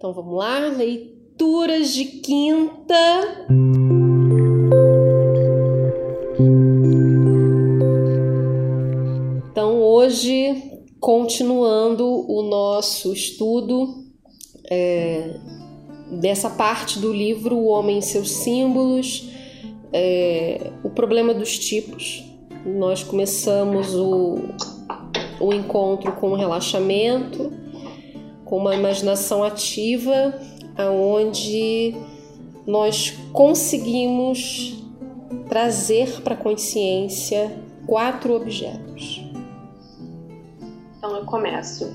Então vamos lá, leituras de quinta. Então hoje, continuando o nosso estudo é, dessa parte do livro O Homem e seus Símbolos, é, o problema dos tipos. Nós começamos o, o encontro com o relaxamento com uma imaginação ativa, aonde nós conseguimos trazer para a consciência quatro objetos. Então eu começo.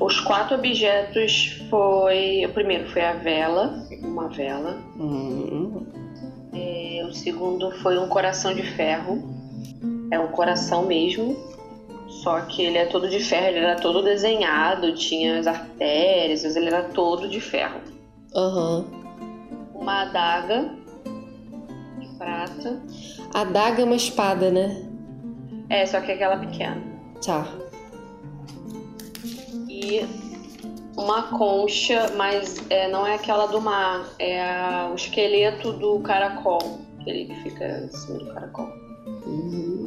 Os quatro objetos foi. O primeiro foi a vela, uma vela. Hum. É, o segundo foi um coração de ferro. É um coração mesmo. Só que ele é todo de ferro, ele era todo desenhado, tinha as artérias, mas ele era todo de ferro. Aham. Uma adaga de prata. A adaga é uma espada, né? É, só que aquela pequena. Tá. E uma concha, mas é, não é aquela do mar, é a- o esqueleto do caracol. Aquele que fica em cima do caracol. Hum.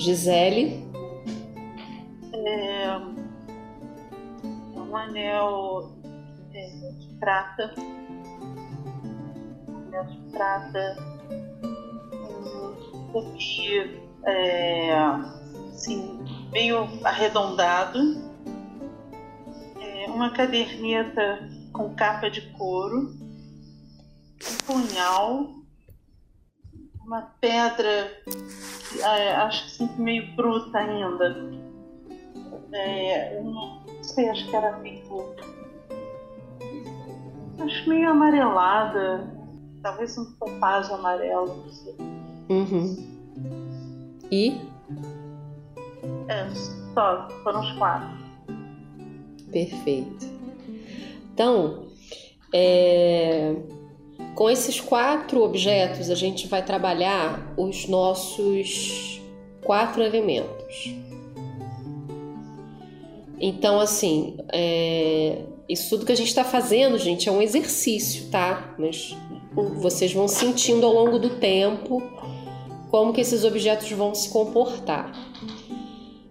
Gisele. É um anel é, de prata. Um anel de prata. Um coque é, assim, meio arredondado. É, uma caderneta com capa de couro. Um punhal. Uma pedra é, acho que assim, meio bruta ainda. É, não sei, acho que era meio. Acho meio amarelada. Talvez um topázio amarelo. não sei. Uhum. E? É, só, foram os quatro. Perfeito. Então, é, com esses quatro objetos, a gente vai trabalhar os nossos quatro elementos. Então, assim, é, isso tudo que a gente está fazendo, gente, é um exercício, tá? Mas vocês vão sentindo ao longo do tempo como que esses objetos vão se comportar.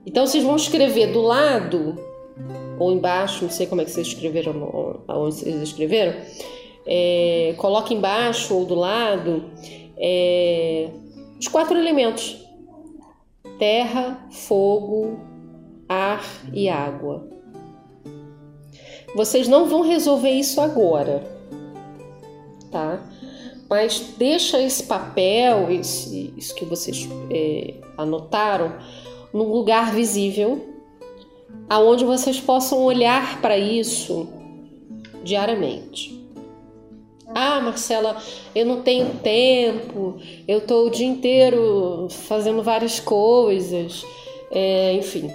Então, vocês vão escrever do lado ou embaixo, não sei como é que vocês escreveram, aonde vocês escreveram, é, coloca embaixo ou do lado é, os quatro elementos: terra, fogo, ar e água. Vocês não vão resolver isso agora, tá? Mas deixa esse papel, esse, isso que vocês é, anotaram, num lugar visível aonde vocês possam olhar para isso diariamente. Ah, Marcela, eu não tenho tempo, eu estou o dia inteiro fazendo várias coisas, é, enfim.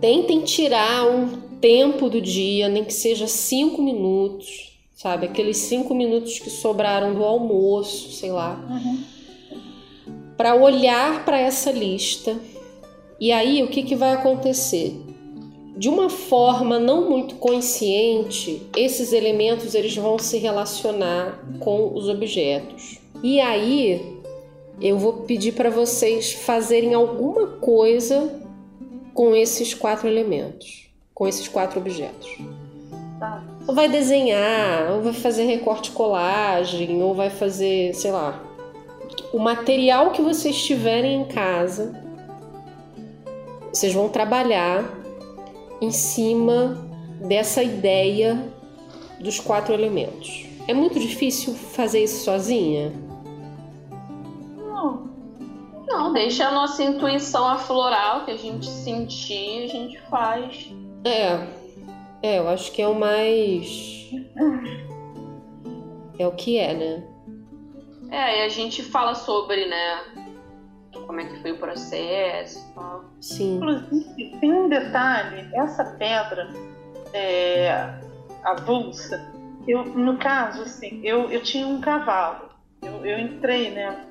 Tentem tirar um tempo do dia, nem que seja cinco minutos, sabe? Aqueles cinco minutos que sobraram do almoço, sei lá, para olhar para essa lista e aí o que, que vai acontecer? De uma forma não muito consciente, esses elementos eles vão se relacionar com os objetos. E aí eu vou pedir para vocês fazerem alguma coisa com esses quatro elementos, com esses quatro objetos. Tá? Ou vai desenhar, ou vai fazer recorte colagem, ou vai fazer, sei lá, o material que vocês tiverem em casa, vocês vão trabalhar em cima dessa ideia dos quatro elementos. É muito difícil fazer isso sozinha? Não, Não, deixa a nossa intuição aflorar o que a gente sentir, a gente faz. É, é, eu acho que é o mais. É o que é, né? É, e a gente fala sobre, né? Como é que foi o processo e tal. Sim. Inclusive, tem um detalhe, essa pedra é, avulsa, eu, no caso, assim, eu, eu tinha um cavalo. Eu, eu entrei, né?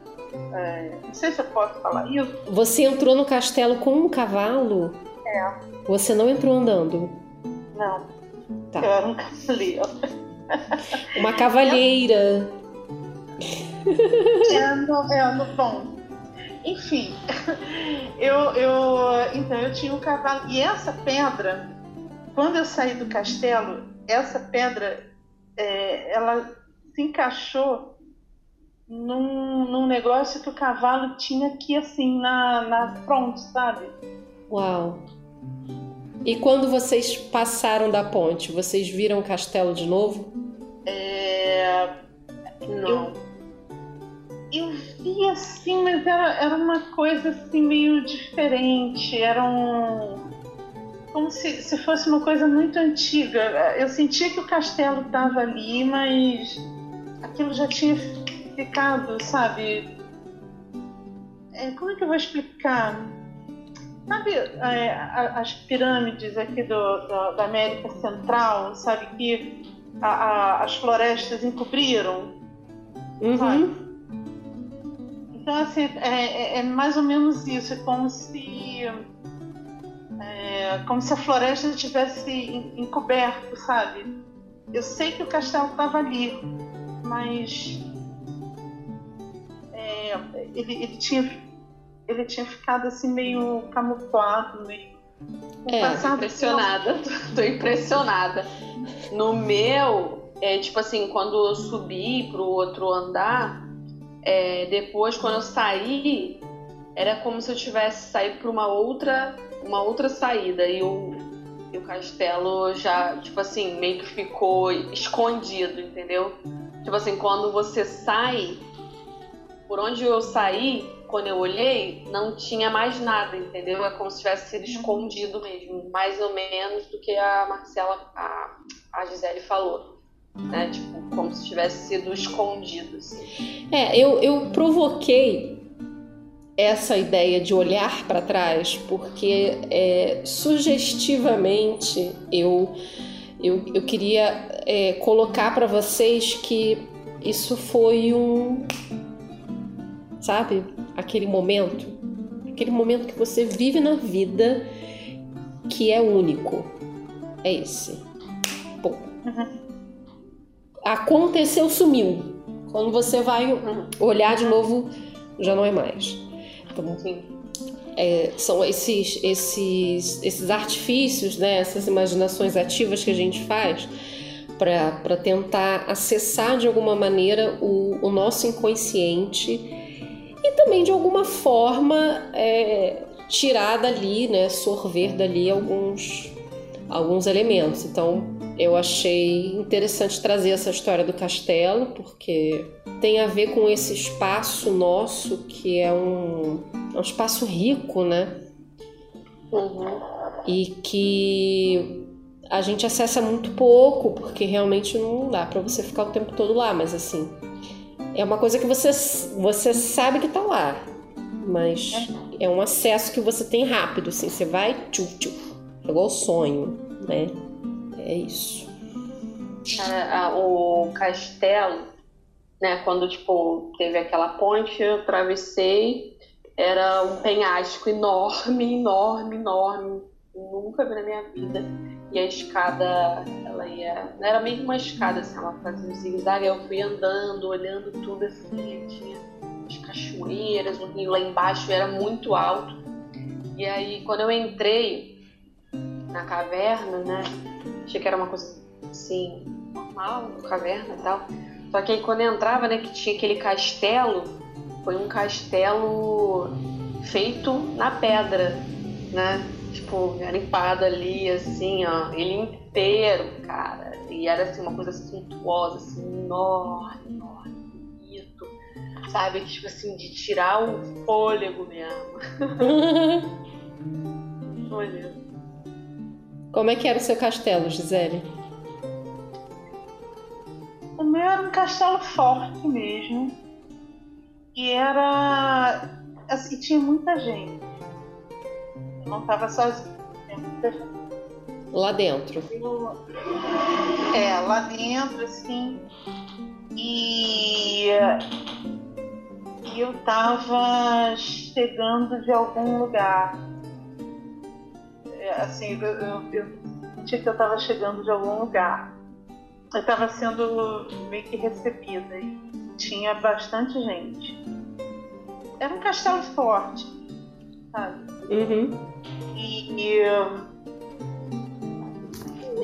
é, não sei se eu posso falar isso. Você entrou no castelo com um cavalo? É. Você não entrou andando? Não. Tá. Eu era um cavaleiro. Uma cavalheira. É, no, é, no, bom. Enfim, eu, eu, então eu tinha um cavalo. E essa pedra, quando eu saí do castelo, essa pedra, é, ela se encaixou num, num negócio que o cavalo tinha aqui, assim, na, na fronte, sabe? Uau! E quando vocês passaram da ponte, vocês viram o castelo de novo? É... Não. Eu, eu vi assim, mas era, era uma coisa assim meio diferente. Era um. Como se, se fosse uma coisa muito antiga. Eu sentia que o castelo estava ali, mas aquilo já tinha ficado, sabe? É, como é que eu vou explicar? Sabe é, as pirâmides aqui do, do, da América Central, sabe, que a, a, as florestas encobriram? Uhum. Então, assim, é, é, é, mais ou menos isso, é como se, é, como se a floresta tivesse encoberto, sabe? Eu sei que o castelo estava ali, mas é, ele, ele tinha ele tinha ficado assim meio camuflado, meio. É, impressionada, tô, tô impressionada. No meu, é tipo assim, quando eu subi pro outro andar, é, depois quando eu saí, era como se eu tivesse saído para uma outra, uma outra saída e o, e o castelo já, tipo assim, meio que ficou escondido, entendeu? Tipo assim, quando você sai, por onde eu saí, quando eu olhei, não tinha mais nada, entendeu? É como se tivesse sido escondido mesmo, mais ou menos do que a Marcela, a, a Gisele falou. Né? Tipo, como se tivesse sido escondido. Assim. É, eu, eu provoquei essa ideia de olhar para trás porque é, sugestivamente eu, eu, eu queria é, colocar para vocês que isso foi um. Sabe? aquele momento, aquele momento que você vive na vida que é único. É esse. Bom. Uhum. Aconteceu, sumiu. Quando você vai olhar de novo, já não é mais. Então, é, são esses, esses, esses artifícios, né, essas imaginações ativas que a gente faz para tentar acessar de alguma maneira o, o nosso inconsciente e também de alguma forma é, tirar dali, né, sorver dali alguns, alguns elementos. Então eu achei interessante trazer essa história do castelo, porque tem a ver com esse espaço nosso que é um, é um espaço rico, né? Uhum. E que a gente acessa muito pouco, porque realmente não dá para você ficar o tempo todo lá, mas assim, é uma coisa que você, você sabe que tá lá, mas é um acesso que você tem rápido, assim, você vai, tchu, tchu, é igual sonho, né? É isso. É, o castelo, né, quando, tipo, teve aquela ponte, eu atravessei, era um penhasco enorme, enorme, enorme, nunca vi na minha vida. E a escada, ela ia. Era meio uma escada, assim, ela fazia um zigue-zague. Eu fui andando, olhando tudo assim. Tinha as cachoeiras, o rio lá embaixo era muito alto. E aí, quando eu entrei na caverna, né? Achei que era uma coisa assim, normal, caverna e tal. Só que aí, quando eu entrava, né, que tinha aquele castelo, foi um castelo feito na pedra, né? tipo, garimpado ali, assim, ó, ele inteiro, cara. E era assim, uma coisa suntuosa, assim, enorme, enorme, bonito. Sabe? Tipo assim, de tirar o fôlego mesmo. Olha. Como é que era o seu castelo, Gisele? O meu era um castelo forte mesmo. E era. Assim, tinha muita gente não estava sozinha. Lá dentro. É, lá dentro, assim. E, e eu estava chegando de algum lugar. É, assim, eu, eu, eu sentia que eu estava chegando de algum lugar. Eu estava sendo meio que recebida e tinha bastante gente. Era um castelo forte, sabe? Uhum. E, e,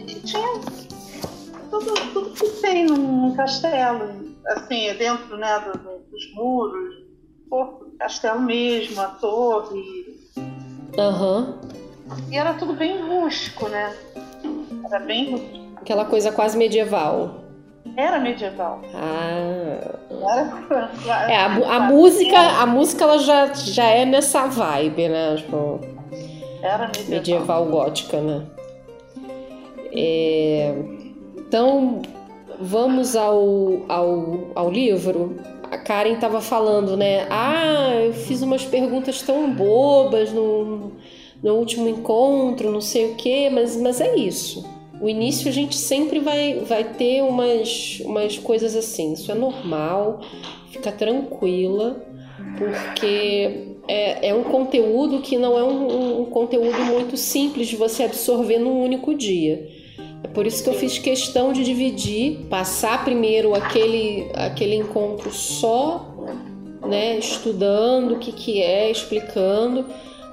e tinha tudo, tudo que tem num castelo, assim, dentro né, do, do, dos muros, o castelo mesmo, a torre. Aham. Uhum. E era tudo bem rústico, né? Era bem rústico. Aquela coisa quase medieval. Era medieval. Ah. Era, é, a, a música, a música ela já, já é nessa vibe, né? Tipo, era medieval. medieval gótica, né? É, então, vamos ao, ao, ao livro. A Karen estava falando, né? Ah, eu fiz umas perguntas tão bobas no, no último encontro, não sei o quê, mas, mas é isso. O início a gente sempre vai, vai ter umas, umas coisas assim, isso é normal, fica tranquila, porque é, é um conteúdo que não é um, um conteúdo muito simples de você absorver num único dia. É por isso que eu fiz questão de dividir, passar primeiro aquele, aquele encontro só, né, estudando o que, que é, explicando,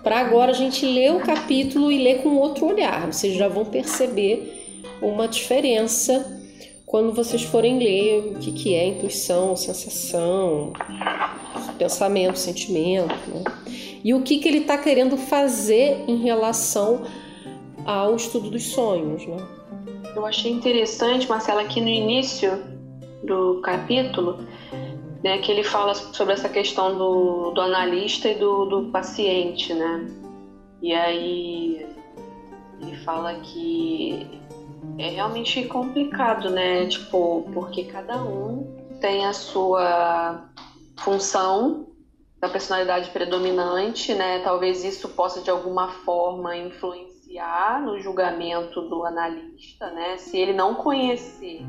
para agora a gente ler o capítulo e ler com outro olhar. Vocês já vão perceber uma diferença quando vocês forem ler o que, que é intuição, sensação, pensamento, sentimento, né? e o que, que ele está querendo fazer em relação ao estudo dos sonhos. Né? Eu achei interessante, Marcela, aqui no início do capítulo, né, que ele fala sobre essa questão do, do analista e do, do paciente, né? E aí ele fala que é realmente complicado, né? Tipo, porque cada um tem a sua função da personalidade predominante, né? Talvez isso possa de alguma forma influenciar no julgamento do analista, né? Se ele não conhecer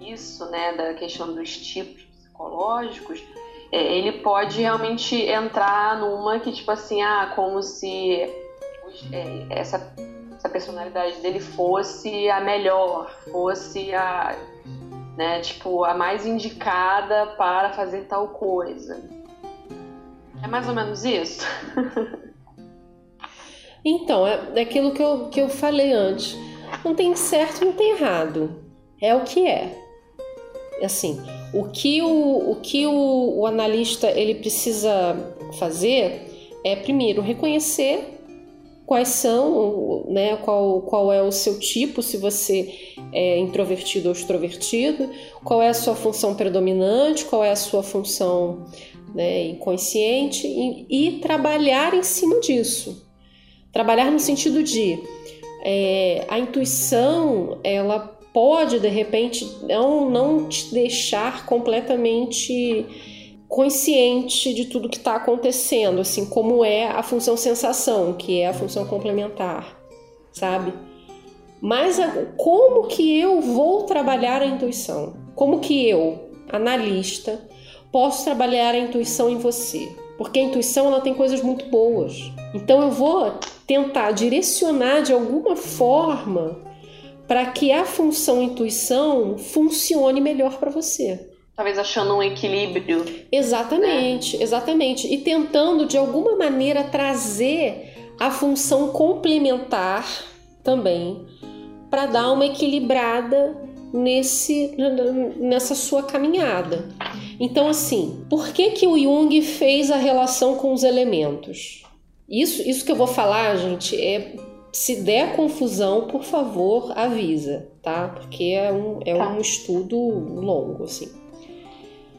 isso, né, da questão dos tipos psicológicos, é, ele pode realmente entrar numa que tipo assim, ah, como se é, essa essa personalidade dele fosse a melhor, fosse a, né, tipo, a mais indicada para fazer tal coisa. É mais ou menos isso? Então, é, é aquilo que eu, que eu falei antes. Não tem certo, não tem errado. É o que é. Assim, o que o, o, que o, o analista ele precisa fazer é, primeiro, reconhecer quais são, né, qual, qual é o seu tipo, se você é introvertido ou extrovertido, qual é a sua função predominante, qual é a sua função né, inconsciente e, e trabalhar em cima disso. Trabalhar no sentido de é, a intuição, ela pode de repente não, não te deixar completamente consciente de tudo que está acontecendo, assim como é a função sensação, que é a função complementar, sabe? Mas como que eu vou trabalhar a intuição? Como que eu, analista, posso trabalhar a intuição em você? Porque a intuição ela tem coisas muito boas. Então eu vou tentar direcionar de alguma forma para que a função intuição funcione melhor para você. Talvez achando um equilíbrio. Exatamente, né? exatamente. E tentando de alguma maneira trazer a função complementar também para dar uma equilibrada nesse nessa sua caminhada. Então assim, por que que o Jung fez a relação com os elementos? Isso, isso que eu vou falar, gente, é se der confusão, por favor, avisa, tá? Porque é um, é tá. um estudo longo, assim.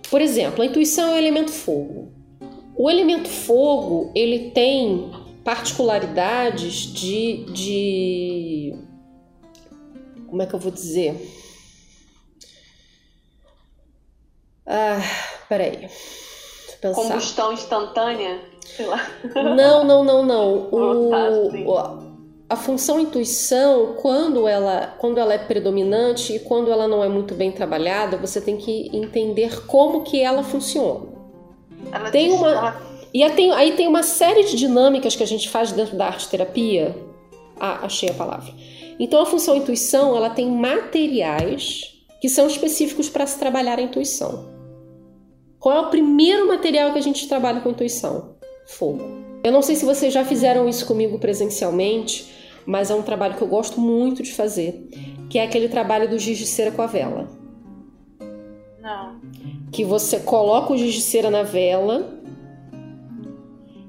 Por exemplo, a intuição é o elemento fogo. O elemento fogo, ele tem particularidades de, de como é que eu vou dizer? Ah, peraí. Combustão instantânea? Sei lá. Não, não, não, não. O, a função intuição, quando ela, quando ela é predominante e quando ela não é muito bem trabalhada, você tem que entender como que ela funciona. Ela tem diz, uma ela... e aí tem, aí tem uma série de dinâmicas que a gente faz dentro da arte terapia. Ah, achei a palavra. Então a função intuição, ela tem materiais que são específicos para se trabalhar a intuição. Qual é o primeiro material que a gente trabalha com intuição? Fogo. Eu não sei se vocês já fizeram isso comigo presencialmente, mas é um trabalho que eu gosto muito de fazer, que é aquele trabalho do giz de cera com a vela. Não. Que você coloca o giz de cera na vela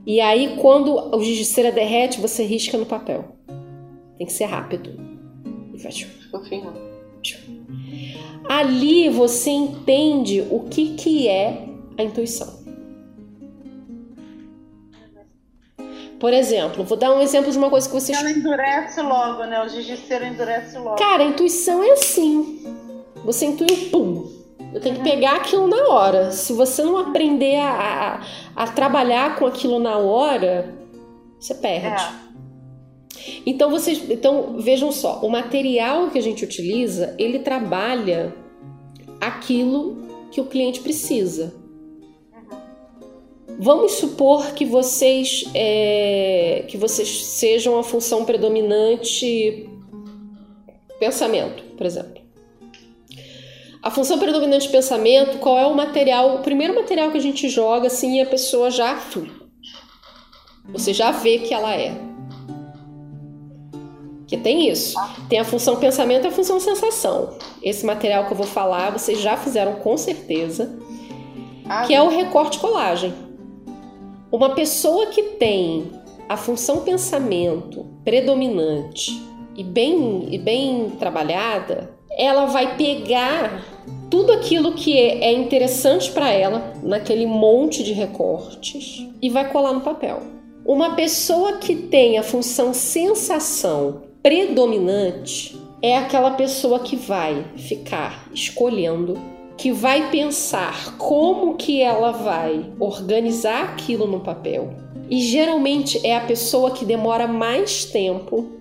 e aí quando o giz de cera derrete, você risca no papel. Tem que ser rápido. E faz. Ali você entende o que, que é a intuição. Por exemplo, vou dar um exemplo de uma coisa que vocês. Ela endurece logo, né? O cera endurece logo. Cara, a intuição é assim. Você intui o pum. Eu tenho que pegar aquilo na hora. Se você não aprender a, a, a trabalhar com aquilo na hora, você perde. É. Então vocês, então vejam só, o material que a gente utiliza, ele trabalha aquilo que o cliente precisa. Vamos supor que vocês é, que vocês sejam a função predominante pensamento, por exemplo. A função predominante pensamento, qual é o material, o primeiro material que a gente joga assim e a pessoa já você já vê que ela é. Que tem isso. Tem a função pensamento e a função sensação. Esse material que eu vou falar, vocês já fizeram com certeza, que é o recorte colagem. Uma pessoa que tem a função pensamento predominante e bem, e bem trabalhada, ela vai pegar tudo aquilo que é, é interessante para ela naquele monte de recortes e vai colar no papel. Uma pessoa que tem a função sensação predominante é aquela pessoa que vai ficar escolhendo que vai pensar como que ela vai organizar aquilo no papel. E geralmente é a pessoa que demora mais tempo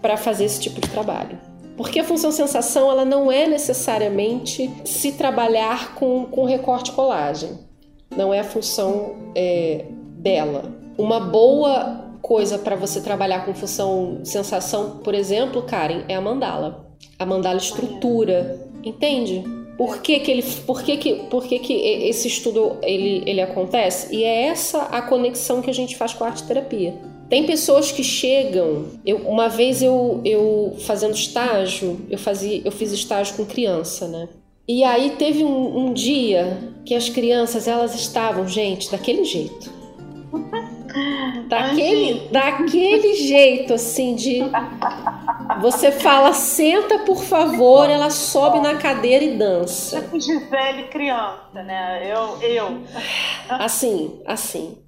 para fazer esse tipo de trabalho. Porque a função sensação ela não é necessariamente se trabalhar com, com recorte colagem. Não é a função é, dela. Uma boa coisa para você trabalhar com função sensação, por exemplo, Karen, é a mandala. A mandala estrutura, entende? Por que, que ele, por que, que, por que, que esse estudo ele, ele acontece? E é essa a conexão que a gente faz com a arte terapia. Tem pessoas que chegam. Eu, uma vez eu, eu fazendo estágio, eu fazia, eu fiz estágio com criança, né? E aí teve um, um dia que as crianças elas estavam, gente, daquele jeito. Daquele, daquele jeito, assim, de. Você fala, senta por favor, ela sobe na cadeira e dança. Tipo Gisele criança, né? Eu, eu. Assim, assim.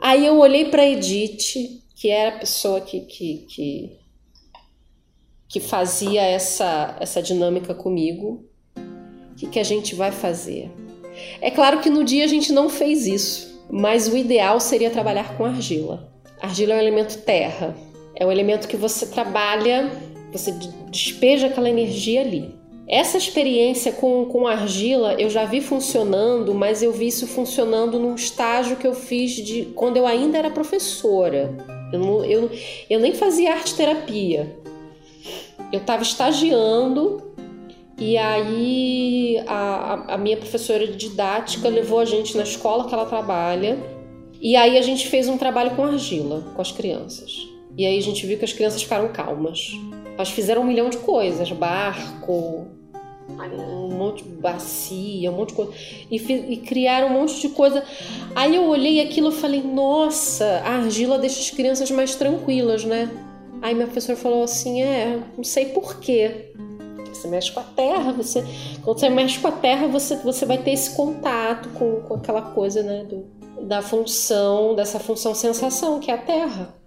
Aí eu olhei para Edith, que era a pessoa que, que, que, que fazia essa, essa dinâmica comigo. O que, que a gente vai fazer? É claro que no dia a gente não fez isso mas o ideal seria trabalhar com argila. Argila é um elemento terra, é um elemento que você trabalha, você despeja aquela energia ali. Essa experiência com, com argila eu já vi funcionando, mas eu vi isso funcionando num estágio que eu fiz de quando eu ainda era professora. Eu, não, eu, eu nem fazia arte terapia. Eu estava estagiando e aí a, a minha professora de didática levou a gente na escola que ela trabalha. E aí a gente fez um trabalho com argila, com as crianças. E aí a gente viu que as crianças ficaram calmas. Elas fizeram um milhão de coisas, barco, um monte de bacia, um monte de coisa. E, e, criaram um monte de coisa. Aí eu olhei aquilo e falei, nossa, a argila deixa as crianças mais tranquilas, né? Aí minha professora falou assim, é, não sei porquê. Você mexe com a terra, você quando você mexe com a terra, você, você vai ter esse contato com, com aquela coisa, né, do, da função, dessa função sensação que é a terra.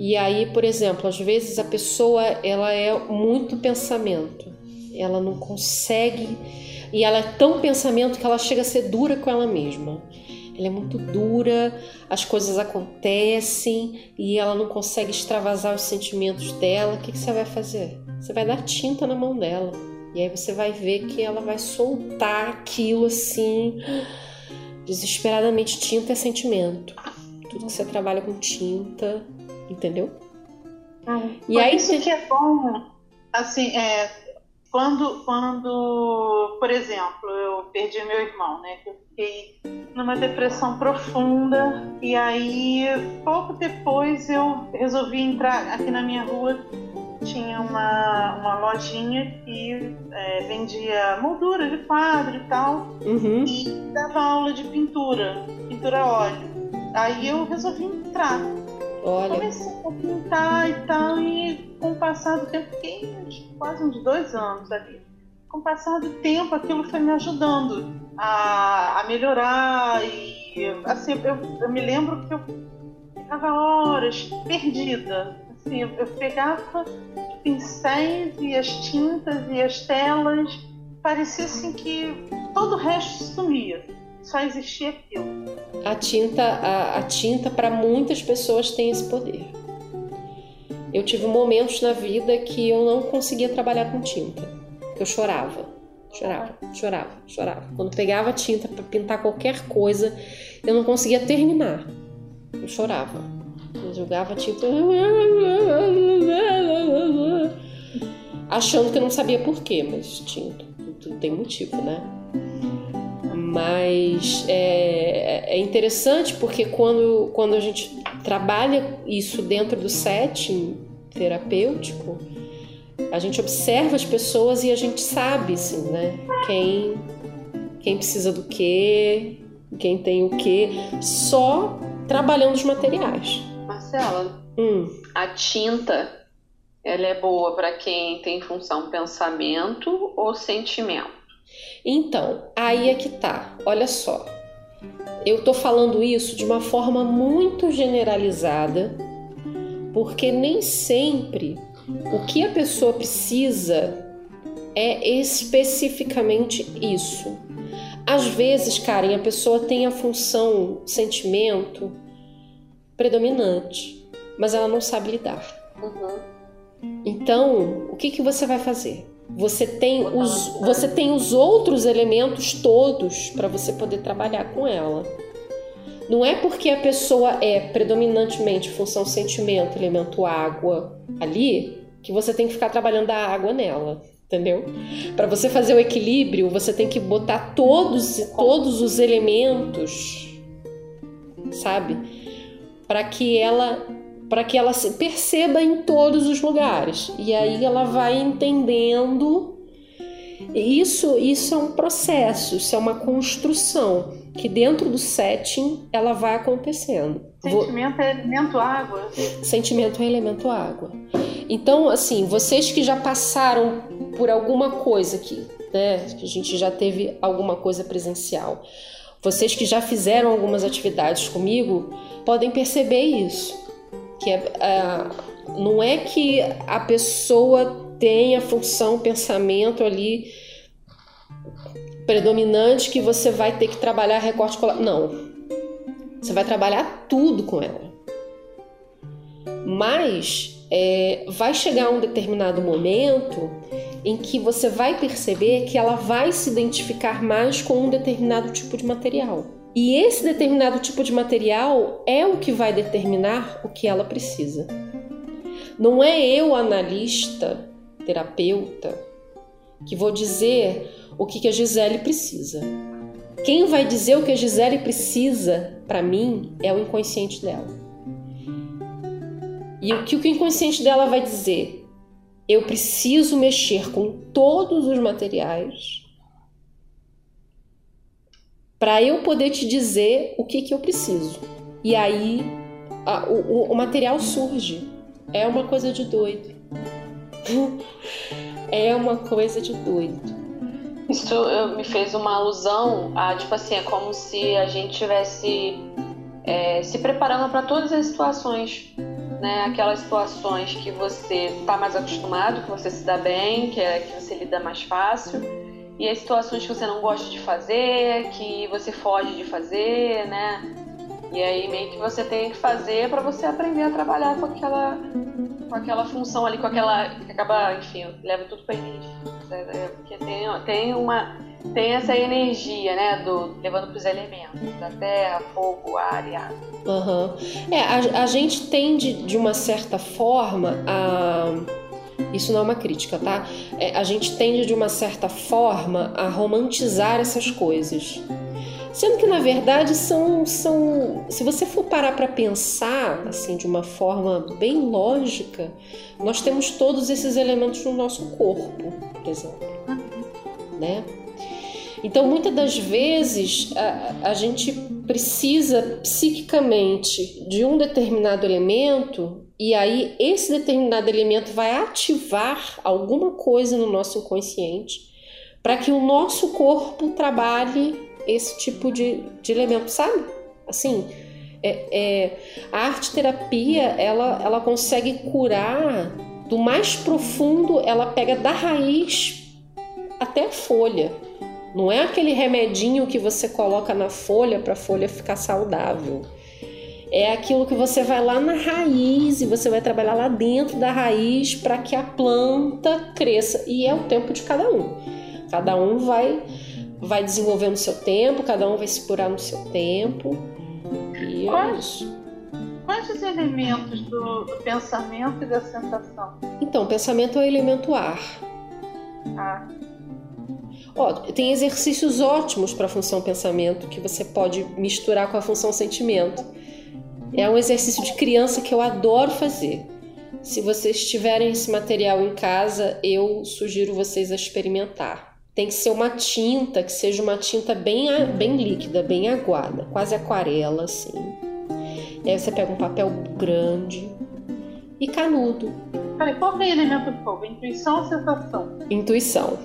E aí, por exemplo, às vezes a pessoa ela é muito pensamento, ela não consegue e ela é tão pensamento que ela chega a ser dura com ela mesma ela é muito dura, as coisas acontecem e ela não consegue extravasar os sentimentos dela. O que, que você vai fazer? Você vai dar tinta na mão dela. E aí você vai ver que ela vai soltar aquilo assim, desesperadamente. Tinta é sentimento. Tudo que você trabalha com tinta, entendeu? Hum. E aí isso tem... que é bom, assim, é, quando, quando, por exemplo, eu perdi meu irmão, né? Eu fiquei numa depressão profunda e aí pouco depois eu resolvi entrar aqui na minha rua tinha uma, uma lojinha que é, vendia moldura de quadro e tal uhum. e dava aula de pintura, pintura a óleo. Aí eu resolvi entrar. Olha. Comecei a pintar e tal, e com o passar do tempo, fiquei quase uns dois anos ali. Com o passar do tempo, aquilo foi me ajudando a, a melhorar. E assim, eu, eu me lembro que eu ficava horas perdida. Assim, eu, eu pegava pincéis e as tintas e as telas, parecia assim que todo o resto sumia só existia aquilo. A tinta, a, a tinta para muitas pessoas tem esse poder. Eu tive momentos na vida que eu não conseguia trabalhar com tinta, que eu chorava, chorava, chorava, chorava. Quando pegava tinta para pintar qualquer coisa, eu não conseguia terminar. Eu chorava. Eu jogava tinta achando que eu não sabia por quê, mas tinha, tudo tem motivo, né? Mas é, é interessante porque quando, quando a gente trabalha isso dentro do setting terapêutico, a gente observa as pessoas e a gente sabe, assim, né? Quem, quem precisa do quê, quem tem o quê, só trabalhando os materiais. Marcela, hum. a tinta, ela é boa para quem tem função pensamento ou sentimento? Então, aí é que tá. Olha só. Eu tô falando isso de uma forma muito generalizada, porque nem sempre o que a pessoa precisa é especificamente isso. Às vezes, Karen, a pessoa tem a função sentimento predominante, mas ela não sabe lidar. Uhum. Então, o que, que você vai fazer? Você tem os, você tem os outros elementos todos para você poder trabalhar com ela. Não é porque a pessoa é predominantemente função sentimento, elemento água ali, que você tem que ficar trabalhando a água nela, entendeu? Para você fazer o equilíbrio, você tem que botar todos todos os elementos, sabe? Para que ela para que ela se perceba em todos os lugares. E aí ela vai entendendo. Isso, isso é um processo, isso é uma construção que dentro do setting ela vai acontecendo. Sentimento é elemento água. Sentimento é elemento água. Então, assim, vocês que já passaram por alguma coisa aqui, né? Que a gente já teve alguma coisa presencial. Vocês que já fizeram algumas atividades comigo podem perceber isso que é, é, não é que a pessoa tenha função, pensamento ali predominante que você vai ter que trabalhar recorte colar. Não. Você vai trabalhar tudo com ela. Mas é, vai chegar um determinado momento em que você vai perceber que ela vai se identificar mais com um determinado tipo de material. E esse determinado tipo de material é o que vai determinar o que ela precisa. Não é eu, analista, terapeuta, que vou dizer o que a Gisele precisa. Quem vai dizer o que a Gisele precisa para mim é o inconsciente dela. E o que o inconsciente dela vai dizer? Eu preciso mexer com todos os materiais para eu poder te dizer o que, que eu preciso. E aí a, o, o material surge. É uma coisa de doido. é uma coisa de doido. Isso me fez uma alusão a, tipo assim, é como se a gente tivesse é, se preparando para todas as situações, né? Aquelas situações que você está mais acostumado, que você se dá bem, que, é, que você lida mais fácil e as situações que você não gosta de fazer, que você foge de fazer, né? E aí meio que você tem que fazer para você aprender a trabalhar com aquela com aquela função ali, com aquela que acaba, enfim, leva tudo para energia. É, porque tem, tem uma tem essa energia, né, do levando para os elementos, da terra, fogo, ar e água. Uhum. É, a, a gente tende de uma certa forma a isso não é uma crítica, tá? É, a gente tende de uma certa forma a romantizar essas coisas. Sendo que na verdade são, são se você for parar para pensar assim de uma forma bem lógica, nós temos todos esses elementos no nosso corpo, por exemplo, né? Então muitas das vezes a, a gente precisa psiquicamente de um determinado elemento e aí esse determinado elemento vai ativar alguma coisa no nosso inconsciente para que o nosso corpo trabalhe esse tipo de, de elemento, sabe? Assim, é, é, a arte terapia ela, ela consegue curar do mais profundo, ela pega da raiz até a folha. Não é aquele remedinho que você coloca na folha para a folha ficar saudável. É aquilo que você vai lá na raiz e você vai trabalhar lá dentro da raiz para que a planta cresça. E é o tempo de cada um. Cada um vai vai desenvolver no seu tempo, cada um vai se curar no seu tempo. E é quais, isso. Quais os elementos do, do, pensamento e da sensação? Então, o pensamento é o elemento ar. Ah. Ó, tem exercícios ótimos para a função pensamento que você pode misturar com a função sentimento. É um exercício de criança que eu adoro fazer. Se vocês tiverem esse material em casa, eu sugiro vocês a experimentar tem que ser uma tinta que seja uma tinta bem, bem líquida, bem aguada, quase aquarela assim. E aí você pega um papel grande e canudo. Peraí, qual é o elemento do fogo? Intuição ou sensação? Intuição.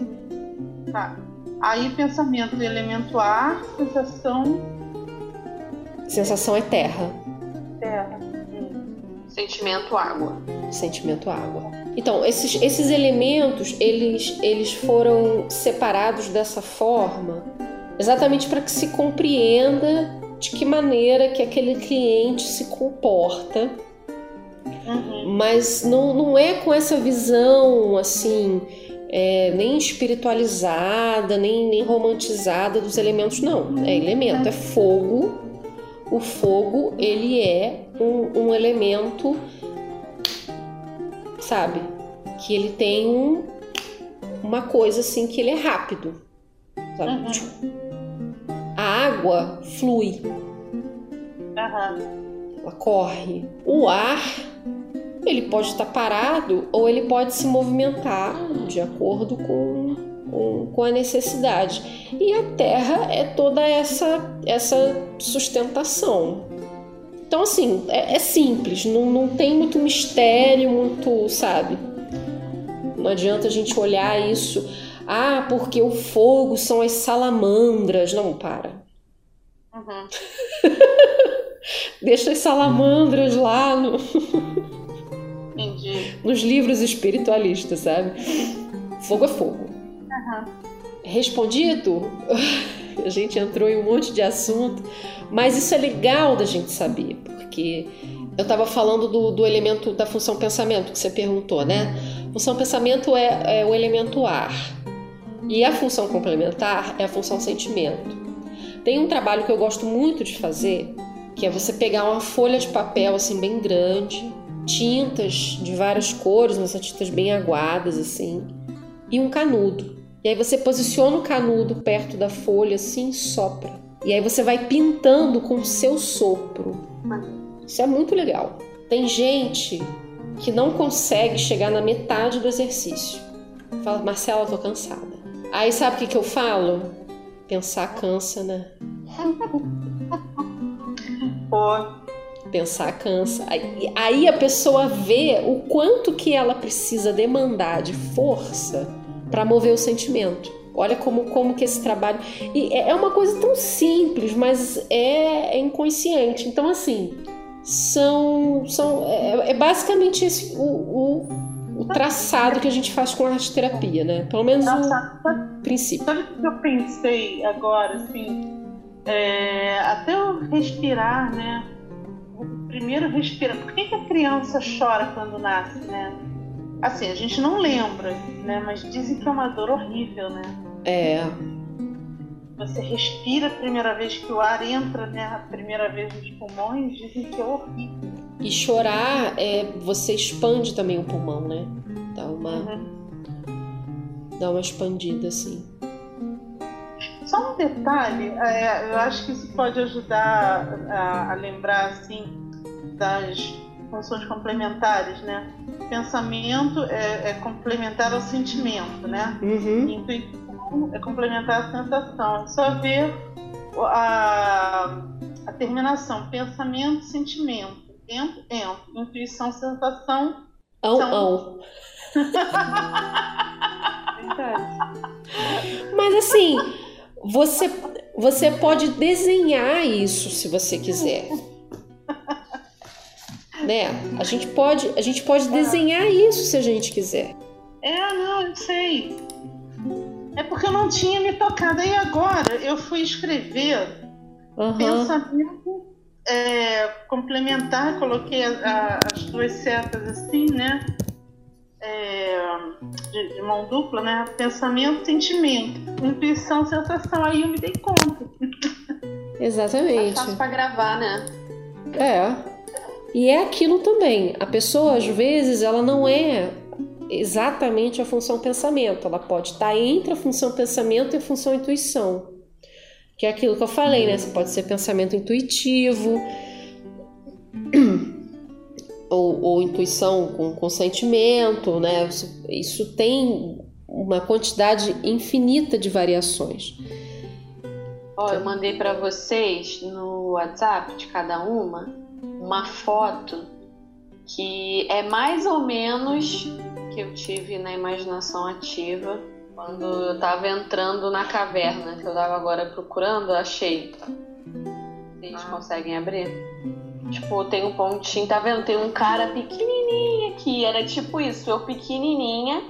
Tá. Aí pensamento, elemento ar, sensação. Sensação é terra. Terra. Sentimento água. Sentimento água. Então, esses, esses elementos, eles, eles foram separados dessa forma exatamente para que se compreenda de que maneira que aquele cliente se comporta. Uhum. Mas não, não é com essa visão assim, é, nem espiritualizada, nem, nem romantizada dos elementos, não. É elemento, é fogo. O fogo, ele é um, um elemento, sabe? Que ele tem um, uma coisa assim que ele é rápido. Uhum. A água flui. Uhum. Ela corre. O ar, ele pode estar parado ou ele pode se movimentar de acordo com, com, com a necessidade. E a terra é toda essa, essa sustentação. Então, assim, é, é simples, não, não tem muito mistério, muito, sabe? Não adianta a gente olhar isso, ah, porque o fogo são as salamandras. Não, para. Uhum. Deixa as salamandras lá no... Entendi. nos livros espiritualistas, sabe? Fogo é fogo. Uhum. Respondido? A gente entrou em um monte de assunto. Mas isso é legal da gente saber, porque eu estava falando do, do, elemento da função pensamento que você perguntou, né? Função pensamento é, é o elemento ar e a função complementar é a função sentimento. Tem um trabalho que eu gosto muito de fazer, que é você pegar uma folha de papel assim bem grande, tintas de várias cores, umas tintas bem aguadas assim, e um canudo. E aí você posiciona o canudo perto da folha assim sopra. E aí você vai pintando com o seu sopro. Isso é muito legal. Tem gente que não consegue chegar na metade do exercício. Fala, Marcela, tô cansada. Aí sabe o que, que eu falo? Pensar cansa, né? Pô. Pensar cansa. Aí, aí a pessoa vê o quanto que ela precisa demandar de força para mover o sentimento. Olha como, como que esse trabalho. E é, é uma coisa tão simples, mas é, é inconsciente. Então, assim, são. são é, é basicamente esse o, o, o, traçado que a gente faz com a arte terapia, né? Pelo menos o princípio. Sabe o que eu pensei agora, assim? é, até o respirar, né? Primeiro respirar. Por que, que a criança chora quando nasce, né? Assim, a gente não lembra, né? Mas dizem que é uma dor horrível, né? É. Você respira a primeira vez que o ar entra, né? A primeira vez nos pulmões, dizem que é horrível. E chorar, é, você expande também o pulmão, né? Dá uma, uhum. dá uma expandida, assim. Só um detalhe, é, eu acho que isso pode ajudar a, a lembrar, assim, das funções complementares, né? Pensamento é, é complementar ao sentimento, né? Uhum. Intuição é complementar à sensação. É só ver a, a terminação, pensamento, sentimento, tempo, tempo, intuição, sensação. Ão, são... ão. Mas assim, você, você pode desenhar isso se você quiser. Né? A gente pode, a gente pode desenhar isso se a gente quiser. É, não, eu sei. É porque eu não tinha me tocado. E agora eu fui escrever uhum. pensamento é, complementar, coloquei a, a, as duas setas assim, né? É, de, de, mão dupla, né? Pensamento, sentimento, intuição, sensação. Aí eu me dei conta. Exatamente. É fácil pra gravar, né? É. E é aquilo também. A pessoa, às vezes, ela não é exatamente a função pensamento. Ela pode estar entre a função pensamento e a função intuição. Que é aquilo que eu falei, né? Você pode ser pensamento intuitivo ou, ou intuição com, com sentimento, né? Isso, tem uma quantidade infinita de variações. Ó, eu mandei para vocês no WhatsApp de cada uma uma foto que é mais ou menos que eu tive na imaginação ativa quando eu tava entrando na caverna, que eu tava agora procurando, achei. Vocês ah. conseguem abrir? Tipo, tem um pontinho, tá vendo? Tem um cara pequenininho aqui, era tipo isso, eu pequenininha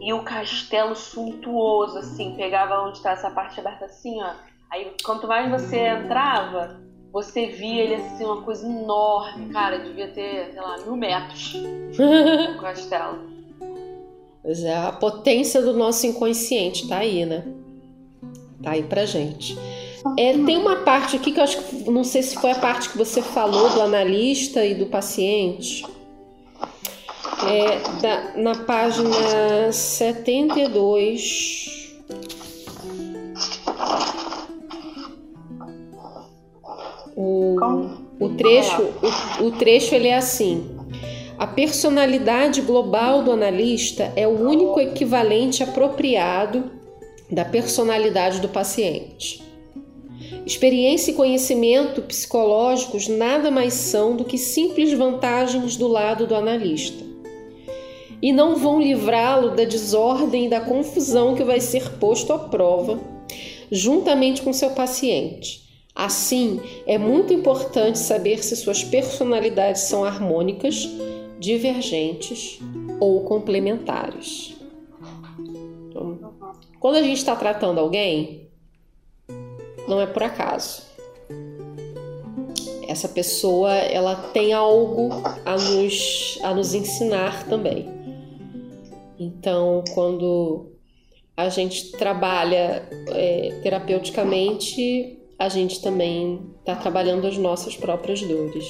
e o castelo suntuoso, assim, pegava onde tá essa parte aberta assim, ó. Aí, quanto mais você entrava, você via ele assim, uma coisa enorme, cara, devia ter, sei lá, mil metros o castelo. Pois é, a potência do nosso inconsciente tá aí, né? Tá aí pra gente. É, tem uma parte aqui que eu acho que não sei se foi a parte que você falou do analista e do paciente. É, da, na página 72. O, o trecho, o, o trecho ele é assim. A personalidade global do analista é o único equivalente apropriado da personalidade do paciente. Experiência e conhecimento psicológicos nada mais são do que simples vantagens do lado do analista. E não vão livrá-lo da desordem e da confusão que vai ser posto à prova, juntamente com seu paciente Assim, é muito importante saber se suas personalidades são harmônicas, divergentes ou complementares. Então, quando a gente está tratando alguém, não é por acaso. Essa pessoa ela tem algo a nos, a nos ensinar também. Então, quando a gente trabalha é, terapeuticamente, a gente também está trabalhando as nossas próprias dores.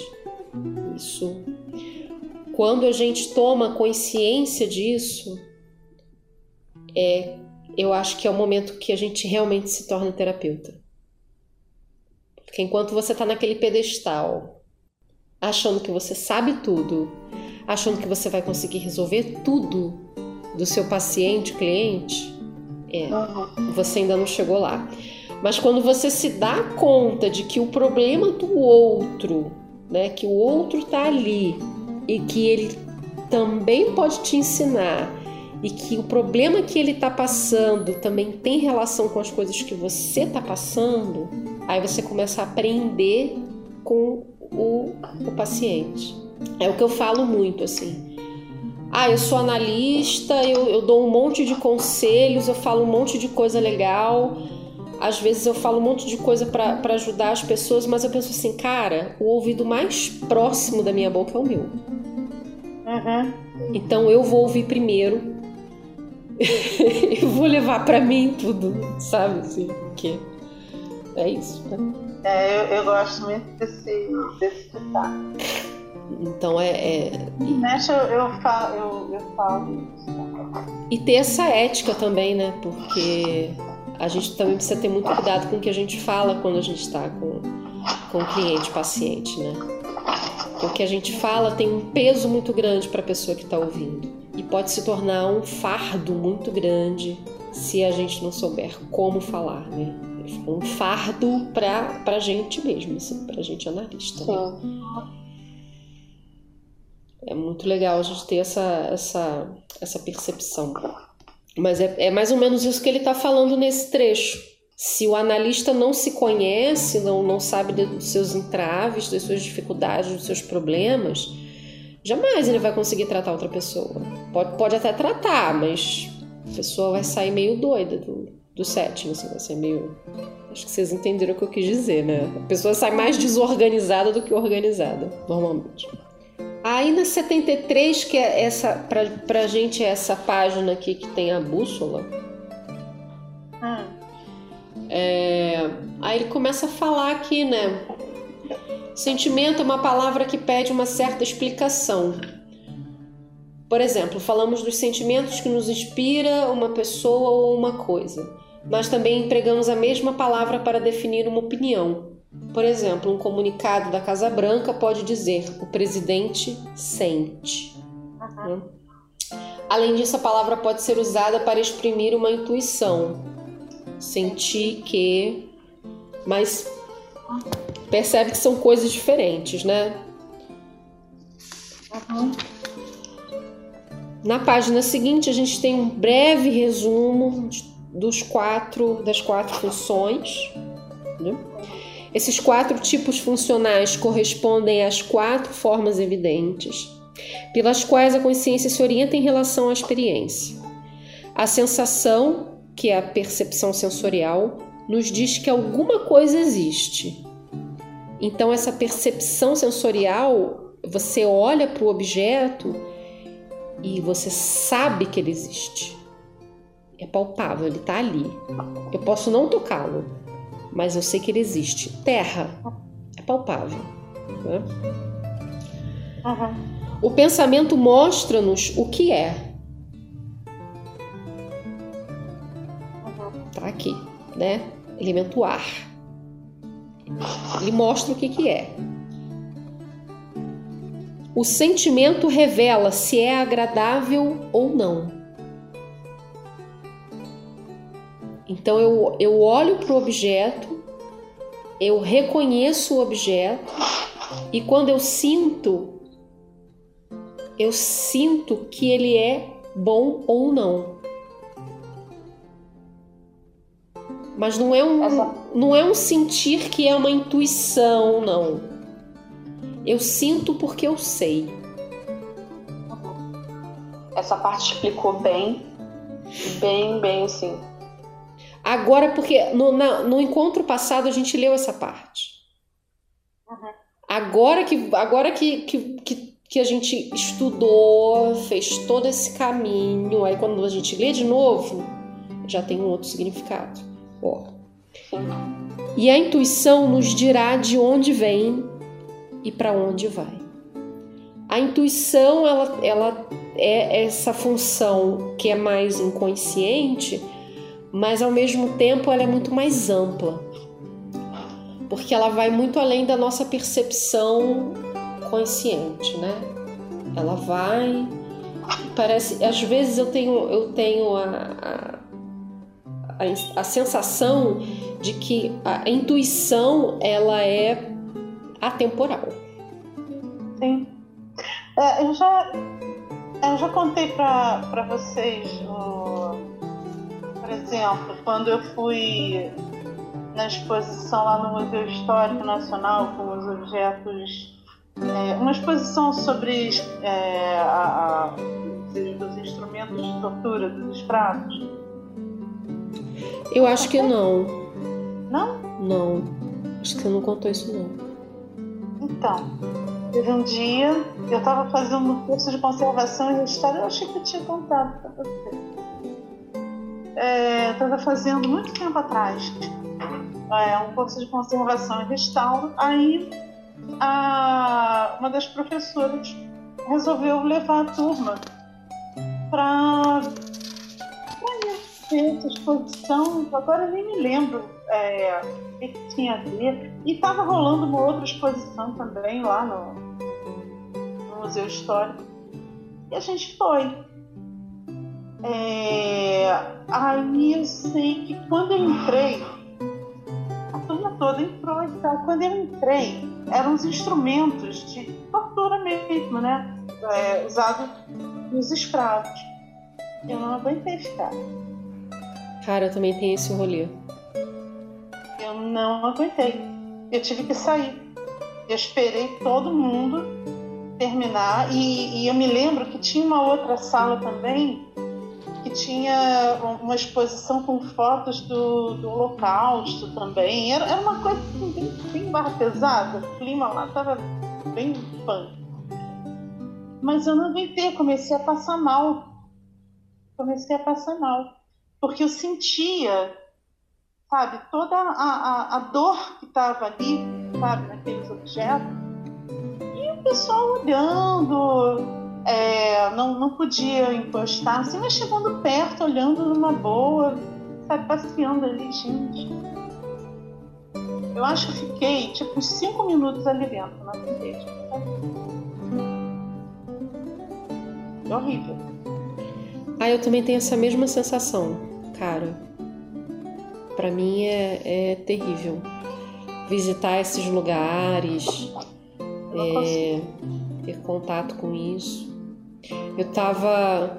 Isso. Quando a gente toma consciência disso, é, eu acho que é o momento que a gente realmente se torna terapeuta. Porque enquanto você está naquele pedestal, achando que você sabe tudo, achando que você vai conseguir resolver tudo do seu paciente, cliente, é, você ainda não chegou lá. Mas quando você se dá conta de que o problema do outro, né, que o outro está ali e que ele também pode te ensinar e que o problema que ele está passando também tem relação com as coisas que você está passando, aí você começa a aprender com o, o paciente. É o que eu falo muito assim. Ah, eu sou analista, eu, eu dou um monte de conselhos, eu falo um monte de coisa legal às vezes eu falo um monte de coisa para ajudar as pessoas, mas eu penso assim, cara, o ouvido mais próximo da minha boca é o meu. Uhum. Então eu vou ouvir primeiro e vou levar para mim tudo, sabe? Assim, que é isso, né? É, eu, eu gosto muito desse, desse ditado. Então é. é... Mexe, eu, eu, falo, eu, eu falo isso. E ter essa ética também, né? Porque a gente também precisa ter muito cuidado com o que a gente fala quando a gente está com, com o cliente, paciente, né? O que a gente fala tem um peso muito grande para a pessoa que está ouvindo e pode se tornar um fardo muito grande se a gente não souber como falar, né? Um fardo para a gente mesmo, assim, para a gente analista. Né? É muito legal a gente ter essa, essa, essa percepção. Mas é, é mais ou menos isso que ele está falando nesse trecho. Se o analista não se conhece, não, não sabe dos seus entraves, das suas dificuldades, dos seus problemas, jamais ele vai conseguir tratar outra pessoa. Pode, pode até tratar, mas a pessoa vai sair meio doida do, do setting, assim, vai ser meio. Acho que vocês entenderam o que eu quis dizer, né? A pessoa sai mais desorganizada do que organizada, normalmente. Aí na 73, que é essa, pra, pra gente é essa página aqui que tem a bússola. Hum. É, aí ele começa a falar aqui, né? Sentimento é uma palavra que pede uma certa explicação. Por exemplo, falamos dos sentimentos que nos inspira uma pessoa ou uma coisa, mas também empregamos a mesma palavra para definir uma opinião. Por exemplo, um comunicado da Casa Branca pode dizer: o presidente sente. Uhum. Além disso, a palavra pode ser usada para exprimir uma intuição. Sentir que. Mas percebe que são coisas diferentes, né? Uhum. Na página seguinte, a gente tem um breve resumo dos quatro, das quatro funções. Né? Esses quatro tipos funcionais correspondem às quatro formas evidentes pelas quais a consciência se orienta em relação à experiência. A sensação, que é a percepção sensorial, nos diz que alguma coisa existe. Então, essa percepção sensorial, você olha para o objeto e você sabe que ele existe. É palpável, ele está ali. Eu posso não tocá-lo, mas eu sei que ele existe. Terra é palpável. Né? Uhum. O pensamento mostra-nos o que é. Tá aqui, né? Elemento ar. Ele mostra o que, que é. O sentimento revela se é agradável ou não. Então eu, eu olho para o objeto, eu reconheço o objeto e quando eu sinto, eu sinto que ele é bom ou não. Mas não é um, não é um sentir que é uma intuição, não. Eu sinto porque eu sei. Essa parte explicou bem, bem, bem assim. Agora, porque no, na, no encontro passado a gente leu essa parte. Uhum. Agora que agora que, que, que, que, a gente estudou, fez todo esse caminho, aí quando a gente lê de novo, já tem um outro significado. Ó. E a intuição nos dirá de onde vem e para onde vai. A intuição ela, ela é essa função que é mais inconsciente mas ao mesmo tempo ela é muito mais ampla, porque ela vai muito além da nossa percepção consciente, né? Ela vai, parece, às vezes eu tenho, eu tenho a, a, a, sensação de que a intuição ela é atemporal. Sim. É, eu já eu já contei para vocês por exemplo, quando eu fui na exposição lá no Museu Histórico Nacional com os objetos, é, uma exposição sobre é, a, a, os instrumentos de tortura dos escravos. Eu acho que não. Não? Não. Acho que você não contou isso não. Então, teve um dia, eu estava fazendo um curso de conservação e restauro, eu achei que eu tinha contado para você. É, estava fazendo muito tempo atrás é, um curso de conservação e restauro. Aí a, uma das professoras resolveu levar a turma para conhecer essa exposição. Agora nem me lembro é, o que, que, tinha a ver. E estava rolando uma outra exposição também lá no, no Museu Histórico. E a gente foi. É, aí eu sei que quando eu entrei, a turma toda entrou e tal. Quando eu entrei, eram os instrumentos de tortura mesmo, né? É, usado nos escravos. Eu não aguentei ficar. Cara, eu também tenho esse rolê. Eu não aguentei. Eu tive que sair. Eu esperei todo mundo terminar e, e eu me lembro que tinha uma outra sala também tinha uma exposição com fotos do, do Holocausto também. Era, era uma coisa assim, bem, bem barra pesada, o clima lá estava bem punk. Mas eu não aguentei, comecei a passar mal. Comecei a passar mal. Porque eu sentia, sabe, toda a, a, a dor que estava ali, sabe, naqueles objetos. E o pessoal olhando, é, não, não podia encostar, assim, mas chegando perto, olhando numa boa, sabe, passeando ali, gente. Eu acho que fiquei tipo uns 5 minutos ali dentro na frente. É horrível. Ah, eu também tenho essa mesma sensação, cara. Para mim é, é terrível visitar esses lugares, é, ter contato com isso. Eu estava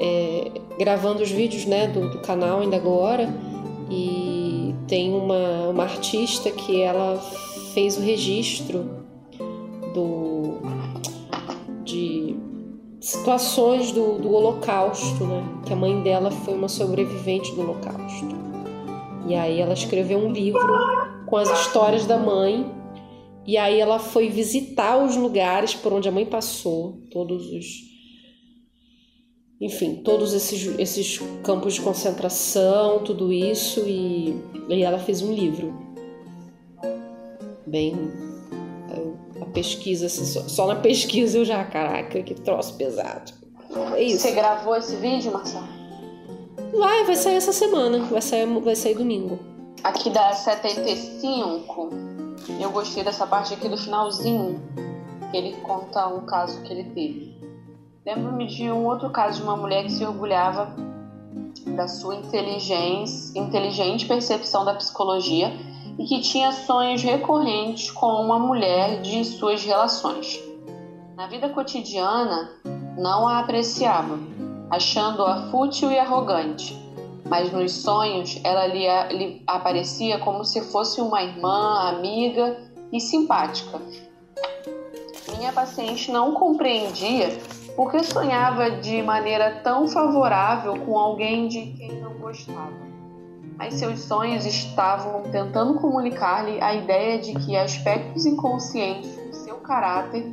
é, gravando os vídeos né, do, do, canal ainda agora e tem uma, uma artista que ela fez o registro do, de situações do, do Holocausto, né? Que a mãe dela foi uma sobrevivente do Holocausto. E aí ela escreveu um livro com as histórias da mãe. E aí ela foi visitar os lugares por onde a mãe passou, todos os enfim, todos esses, esses campos de concentração, tudo isso, e, e ela fez um livro. Bem. A pesquisa, assim, só, só, na pesquisa eu já, caraca, que troço pesado. É isso. Você gravou esse vídeo, Marcelo? Vai, vai sair essa semana, vai sair, vai sair domingo. Aqui da 75, eu gostei dessa parte aqui do finalzinho, que ele conta um caso que ele teve. Lembro-me de um outro caso de uma mulher que se orgulhava da sua inteligência, inteligente percepção da psicologia e que tinha sonhos recorrentes com uma mulher de suas relações. Na vida cotidiana, não a apreciava, achando-a fútil e arrogante, mas nos sonhos ela lhe, lhe aparecia como se fosse uma irmã, amiga e simpática. Minha paciente não compreendia porque sonhava de maneira tão favorável com alguém de quem não gostava. Mas seus sonhos estavam tentando comunicar-lhe a ideia de que aspectos inconscientes do seu caráter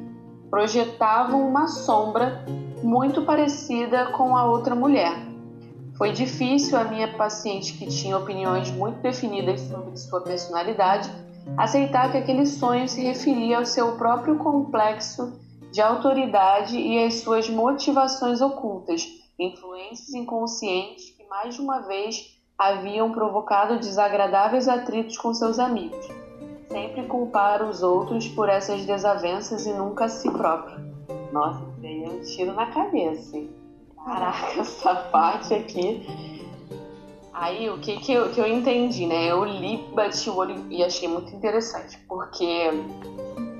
projetavam uma sombra muito parecida com a outra mulher. Foi difícil a minha paciente, que tinha opiniões muito definidas sobre sua personalidade, aceitar que aquele sonho se referia ao seu próprio complexo de autoridade e as suas motivações ocultas, influências inconscientes que mais de uma vez haviam provocado desagradáveis atritos com seus amigos. Sempre culpar os outros por essas desavenças e nunca a si próprio. Nossa, veio um tiro na cabeça. Hein? Caraca, essa parte aqui. Aí, o que, que, eu, que eu entendi, né? Eu li, bati o olho e achei muito interessante, porque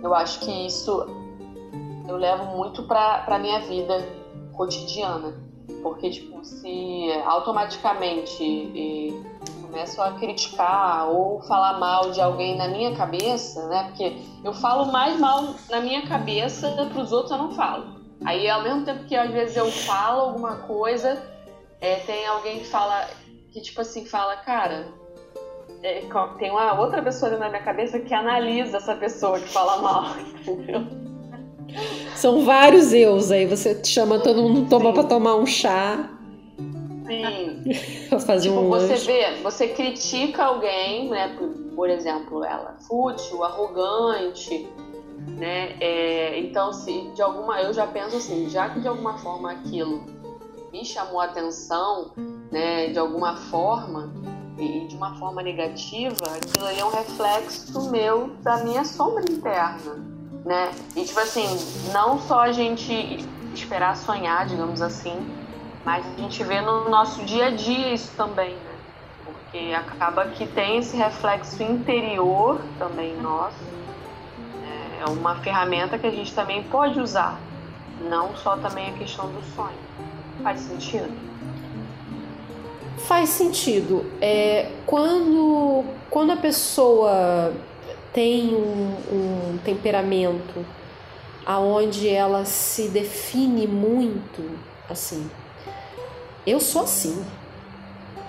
eu acho que isso eu levo muito pra, pra minha vida cotidiana. Porque, tipo, se automaticamente e, começo a criticar ou falar mal de alguém na minha cabeça, né? Porque eu falo mais mal na minha cabeça, para os outros eu não falo. Aí, ao mesmo tempo que às vezes eu falo alguma coisa, é, tem alguém que fala, que tipo assim, fala, cara, é, tem uma outra pessoa na minha cabeça que analisa essa pessoa que fala mal, entendeu? São vários eus aí, você chama todo mundo toma para tomar um chá. Sim. pra fazer tipo, um você lanche. vê, você critica alguém, né? Por, por exemplo, ela fútil, arrogante, né? É, então, se de alguma, eu já penso assim, já que de alguma forma aquilo me chamou a atenção, né? De alguma forma e de uma forma negativa, aquilo ali é um reflexo meu da minha sombra interna, né? E tipo assim, não só a gente esperar sonhar, digamos assim, mas a gente vê no nosso dia a dia isso também, né? Porque acaba que tem esse reflexo interior também nosso. É uma ferramenta que a gente também pode usar, não só também a questão do sonho. Faz sentido? Faz sentido. É, quando, quando a pessoa tem um, um temperamento aonde ela se define muito assim, eu sou assim.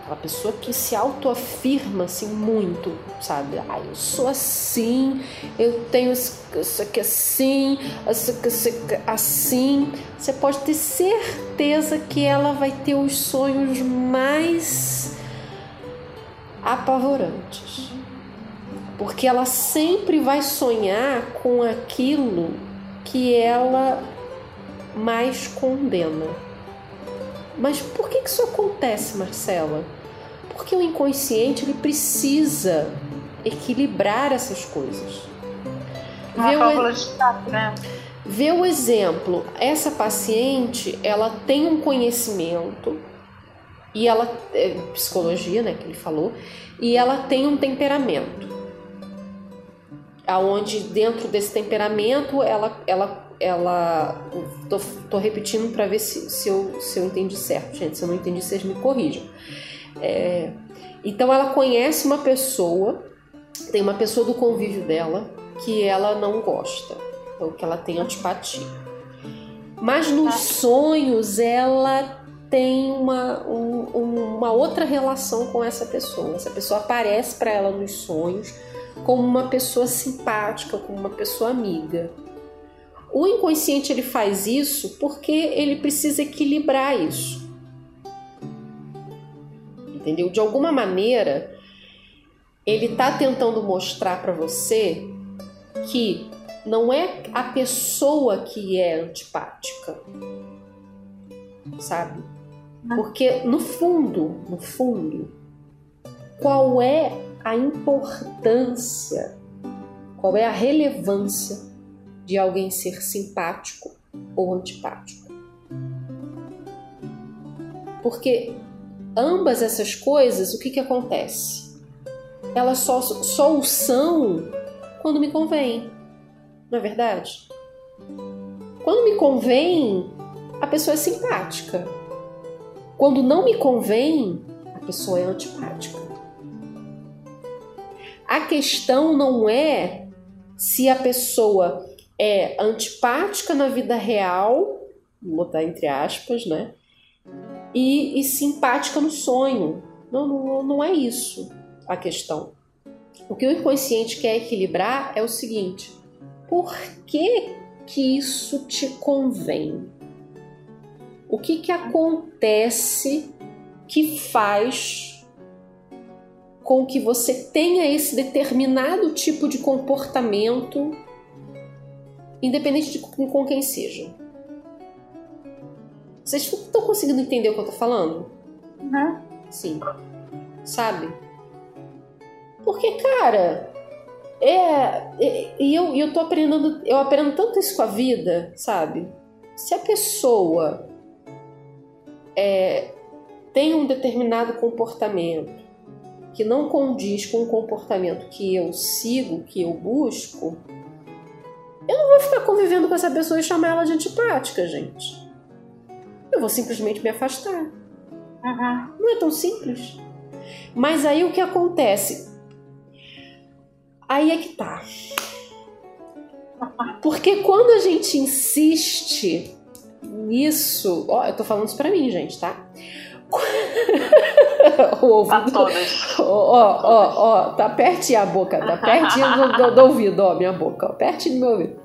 Aquela pessoa que se autoafirma assim muito, sabe? Ah, eu sou assim, eu tenho isso aqui assim, isso aqui assim. Você pode ter certeza que ela vai ter os sonhos mais apavorantes. Porque ela sempre vai sonhar com aquilo que ela mais condena. Mas por que isso acontece, Marcela? Porque o inconsciente ele precisa equilibrar essas coisas. Uma Vê o- de né? Vê o exemplo, essa paciente, ela tem um conhecimento e ela é, psicologia, né, que ele falou, e ela tem um temperamento. Aonde dentro desse temperamento ela ela ela tô, tô repetindo para ver se, se, eu, se eu entendi certo, gente. Se eu não entendi, vocês me corrijam. É, então ela conhece uma pessoa, tem uma pessoa do convívio dela que ela não gosta ou que ela tem antipatia. Mas nos sonhos ela tem uma, um- uma outra relação com essa pessoa. Essa pessoa aparece para ela nos sonhos como uma pessoa simpática, como uma pessoa amiga. O inconsciente ele faz isso porque ele precisa equilibrar isso. Entendeu? De alguma maneira, ele está tentando mostrar para você que não é a pessoa que é antipática, sabe? Porque no fundo, no fundo, qual é a importância, qual é a relevância de alguém ser simpático ou antipático? Porque ambas essas coisas, o que, que acontece? Elas só, só o são quando me convém, não é verdade? Quando me convém, a pessoa é simpática. Quando não me convém, a pessoa é antipática. A questão não é se a pessoa é antipática na vida real, vou botar entre aspas, né? E, e simpática no sonho. Não, não, não é isso a questão. O que o inconsciente quer equilibrar é o seguinte: por que que isso te convém? O que que acontece que faz com que você tenha esse determinado tipo de comportamento, independente de com quem seja? Vocês estão conseguindo entender o que eu tô falando? Né? Sim. Sabe? Porque, cara, é. é- E eu, e eu tô aprendendo. Eu aprendo tanto isso com a vida, sabe? Se a pessoa é, tem um determinado comportamento que não condiz com o comportamento que eu sigo, que eu busco, eu não vou ficar convivendo com essa pessoa e chamar ela de antipática, gente. Eu vou simplesmente me afastar. Uhum. Não é tão simples. Mas aí o que acontece? Aí é que tá. Porque quando a gente insiste nisso, ó, eu tô falando isso pra mim, gente, tá? O ouvido. Tá Ó, ó, ó, tá pertinho a boca, tá pertinho do, do, do ouvido, ó, minha boca, ó, pertinho do meu ouvido.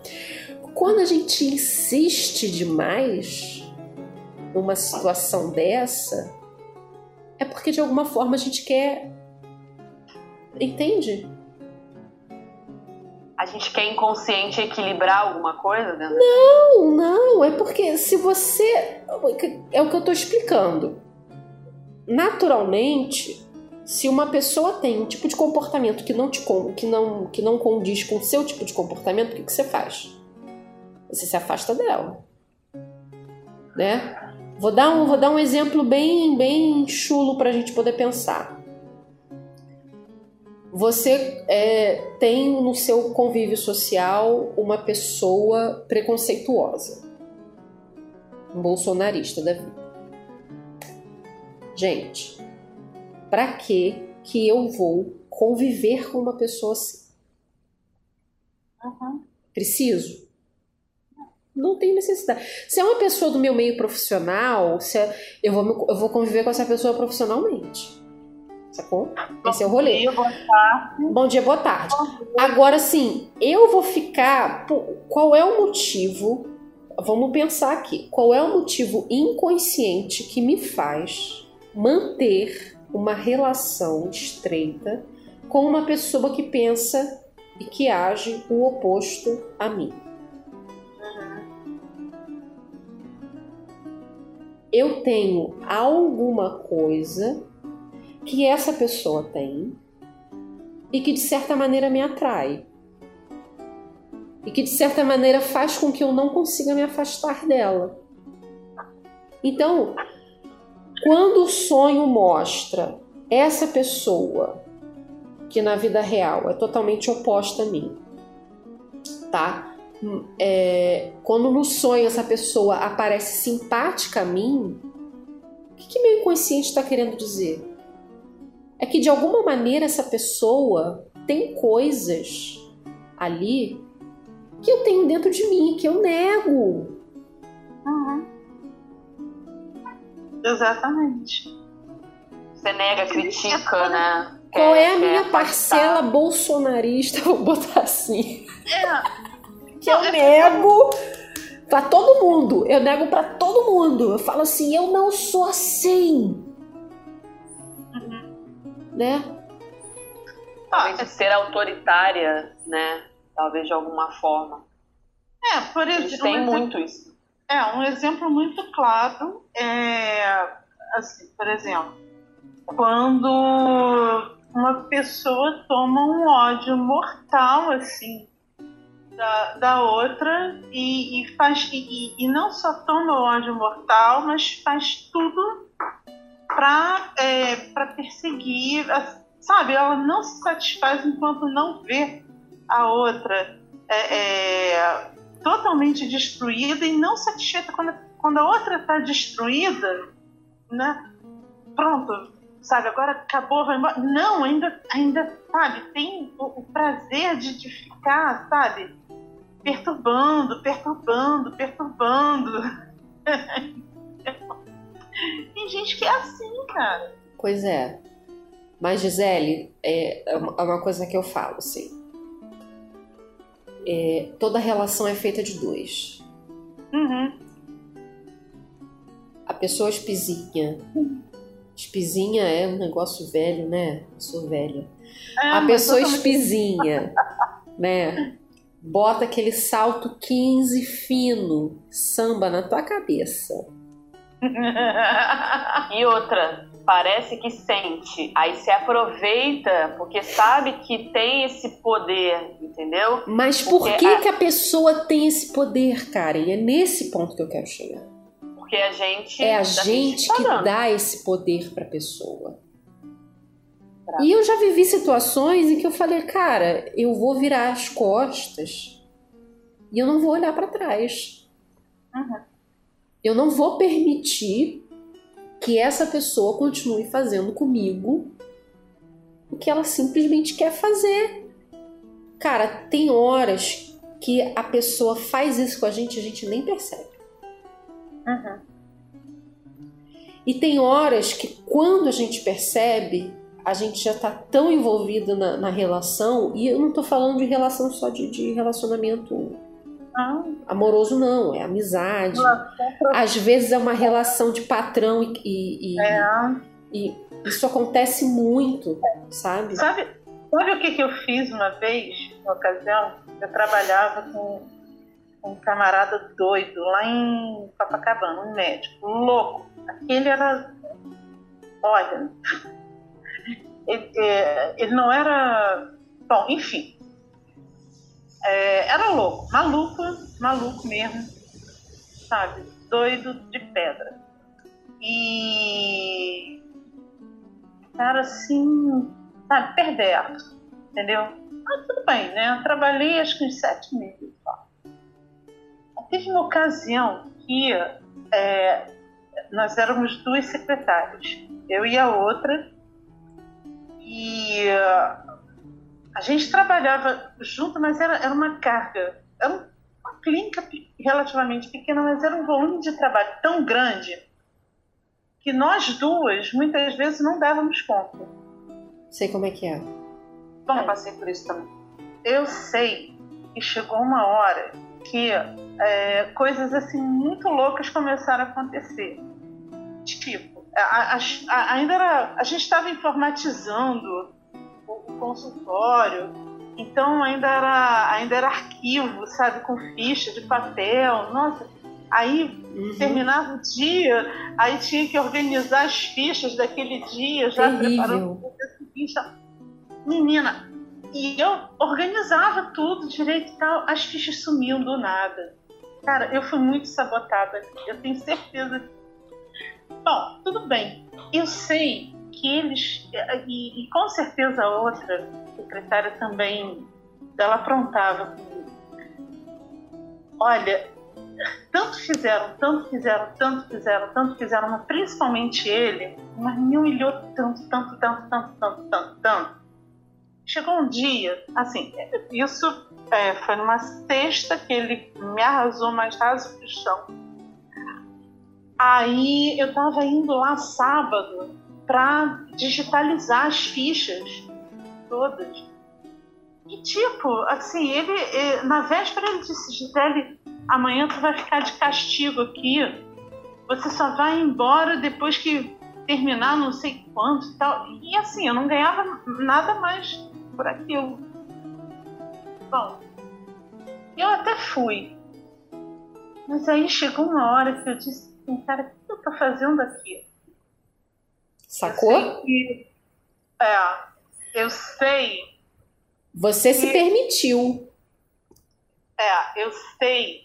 Quando a gente insiste demais numa situação dessa, é porque de alguma forma a gente quer. Entende? A gente quer inconsciente equilibrar alguma coisa dentro? Não, não. É porque se você. É o que eu tô explicando. Naturalmente, se uma pessoa tem um tipo de comportamento que não te que não, que não condiz com o seu tipo de comportamento, o que, que você faz? Você se afasta dela. Né? Vou dar um, vou dar um exemplo bem, bem chulo para a gente poder pensar. Você é, tem no seu convívio social uma pessoa preconceituosa, um bolsonarista da vida. Gente, para que que eu vou conviver com uma pessoa assim? Uhum. Preciso? Não tem necessidade. Se é uma pessoa do meu meio profissional, se é, eu, vou, eu vou conviver com essa pessoa profissionalmente. Sacou? Esse é o rolê. Bom dia, boa tarde. Bom dia, boa tarde. Agora, sim, eu vou ficar. Qual é o motivo? Vamos pensar aqui. Qual é o motivo inconsciente que me faz manter uma relação estreita com uma pessoa que pensa e que age o oposto a mim? eu tenho alguma coisa que essa pessoa tem e que de certa maneira me atrai. E que de certa maneira faz com que eu não consiga me afastar dela. Então, quando o sonho mostra essa pessoa que na vida real é totalmente oposta a mim, tá? é, quando no sonho essa pessoa aparece simpática a mim, o que, que meu inconsciente está querendo dizer? É que de alguma maneira essa pessoa tem coisas ali que eu tenho dentro de mim, que eu nego. Uhum. Exatamente. Você nega, critica, né? Qual é a minha parcela bolsonarista? Vou botar assim. É que eu nego para todo mundo. Eu nego para todo mundo. Eu falo assim, eu não sou assim. Uhum. Né? Talvez ah, ser autoritária, né? Talvez de alguma forma. É, por exemplo. Tem um muito isso. É, um exemplo muito claro é assim, por exemplo, quando uma pessoa toma um ódio mortal assim da, da outra e, e faz e, e, não só toma o ódio mortal, mas faz tudo para é, para perseguir, sabe? Ela não se satisfaz enquanto não vê a outra é, é, totalmente destruída e não satisfeita quando, quando a outra está destruída, né? Pronto, sabe? Agora acabou, vai embora. Não, ainda, ainda, sabe? Tem o, o prazer de, de ficar, sabe? perturbando, perturbando, perturbando. Tem gente que é assim, cara. Pois é. Mas, Gisele, é, é uma é coisa que eu falo, assim. É, toda relação é feita de dois. Uhum. A pessoa espizinha. Espizinha é um negócio velho, né? Eu sou velha. É, a pessoa espizinha, né? bota aquele salto 15 fino, samba na tua cabeça. e outra, parece que sente, aí se aproveita porque sabe que tem esse poder, entendeu? Mas por que, a... que a pessoa tem esse poder, Karen? É nesse ponto que eu quero chegar. Porque a gente. É a gente que dá esse poder pra pessoa. E eu já vivi situações em que eu falei, cara, eu vou virar as costas e eu não vou olhar para trás. Uhum. Eu não vou permitir que essa pessoa continue fazendo comigo o que ela simplesmente quer fazer. Cara, tem horas que a pessoa faz isso com a gente e a gente nem percebe. Uhum. E tem horas que quando a gente percebe, a gente já está tão envolvido na, na, relação, e eu não estou falando de relação só de, de relacionamento ah. amoroso, não, é amizade. Às vezes é uma relação de patrão e, e, é. e isso acontece muito, sabe? Sabe, sabe o que, que eu fiz uma vez, uma ocasião? Eu trabalhava com um camarada doido lá em Copacabana, um médico, louco. Aquele era. Olha, ele, é, ele não era. Bom, enfim. É, era louco, maluco, maluco mesmo, sabe? Doido de pedra. E. Cara, assim, sabe, perderto, entendeu? Mas tudo bem, né? Eu trabalhei acho que uns sete meses só. Teve uma ocasião que é, nós éramos duas secretárias, eu e a outra, e uh, a gente trabalhava junto, mas era, era uma carga. Era uma clínica relativamente pequena, mas era um volume de trabalho tão grande que nós duas muitas vezes não dávamos conta. Sei como é que é. Bom, eu passei por isso também. Eu sei que chegou uma hora que é, coisas assim muito loucas começaram a acontecer. Tipo, a, a, a, ainda era, a gente estava informatizando consultório, então ainda era, ainda era arquivo, sabe, com ficha de papel. Nossa, aí uhum. terminava o dia, aí tinha que organizar as fichas daquele dia, já Terrível. preparando o dia seguinte. Menina, e eu organizava tudo direito e tal, as fichas sumiam do nada. Cara, eu fui muito sabotada. Eu tenho certeza. Bom, tudo bem. Eu sei que eles. E, e com certeza a outra secretária também. Ela aprontava comigo. Olha, tanto fizeram, tanto fizeram, tanto fizeram, tanto fizeram, mas principalmente ele, mas me humilhou tanto, tanto, tanto, tanto, tanto, tanto, tanto. Chegou um dia, assim, isso é, foi numa sexta que ele me arrasou mais raso que o chão. Aí eu tava indo lá sábado para digitalizar as fichas todas. E tipo, assim, ele, na véspera ele disse, Gisele, amanhã tu vai ficar de castigo aqui. Você só vai embora depois que terminar não sei quanto e tal. E assim, eu não ganhava nada mais por aquilo. Bom, eu até fui. Mas aí chegou uma hora que eu disse cara, o que eu tô fazendo aqui? Sacou? Que, é, eu sei. Você que, se permitiu. É, eu sei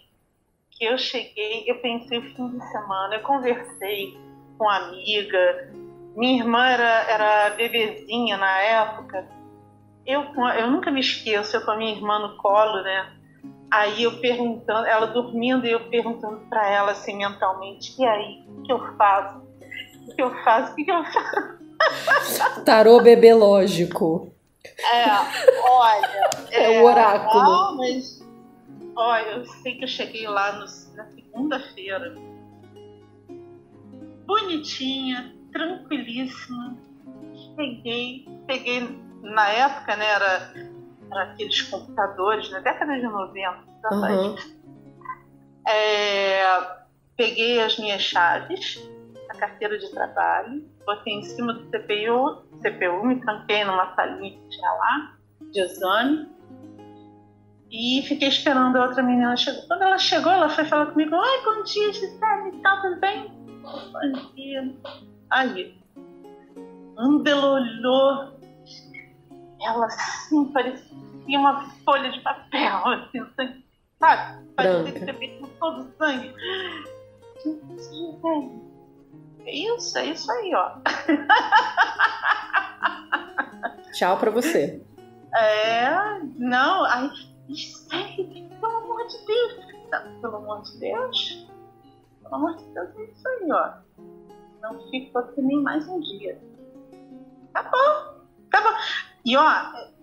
que eu cheguei, eu pensei o fim de semana, eu conversei com uma amiga, minha irmã era, era bebezinha na época, eu, eu nunca me esqueço, eu com a minha irmã no colo, né? Aí eu perguntando, ela dormindo e eu perguntando para ela assim mentalmente, e aí, o que eu faço? Que eu faço? O que eu faço? Tarô bebê lógico. É, olha. É, é o oráculo. Não, mas, olha, eu sei que eu cheguei lá no, na segunda-feira, bonitinha, tranquilíssima. Cheguei, peguei na época, né, era, era aqueles computadores, na década de 90, uhum. é, peguei as minhas chaves, carteira de trabalho, botei em cima do CPU, CPU me tranquei numa salinha que tinha lá, de exame, e fiquei esperando a outra menina chegar. Quando ela chegou, ela foi falar comigo: Oi, bom dia, Gisele, tá tudo bem? Bom dia. Aí, quando ela olhou ela assim parecia uma folha de papel, assim, sangue, sabe? Parecia que com todo o sangue. É isso, é isso aí, ó. Tchau pra você. É, não, ai, sério, pelo amor de Deus. pelo amor de Deus. Pelo amor de Deus, é isso aí, ó. Não fico aqui nem mais um dia. Acabou. Acabou. E ó,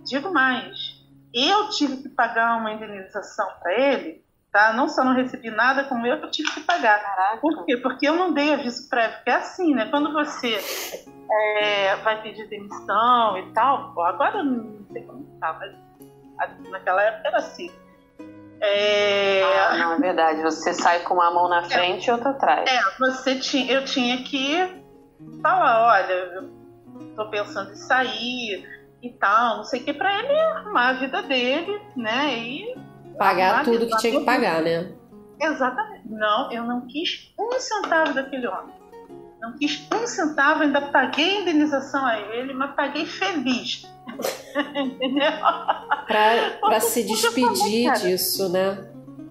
digo mais, eu tive que pagar uma indenização para ele Tá? Não só não recebi nada, como eu tive que pagar. Caraca. Por quê? Porque eu não dei aviso prévio. Porque é assim, né? Quando você é, vai pedir demissão e tal, pô, agora eu não sei como tá, mas naquela época era assim. É, Ah, não, é verdade. Você sai com uma mão na frente e outra atrás. é, você tinha, eu tinha que falar, olha, eu tô pensando em sair e tal, não sei o que, pra ele arrumar a vida dele, né? E Pagar tudo que tinha que pagar, né? Exatamente. Não, eu não quis um centavo daquele homem. Não quis um centavo, ainda paguei a indenização a ele, mas paguei feliz. Entendeu? Pra, pra se falei, despedir cara, disso, né?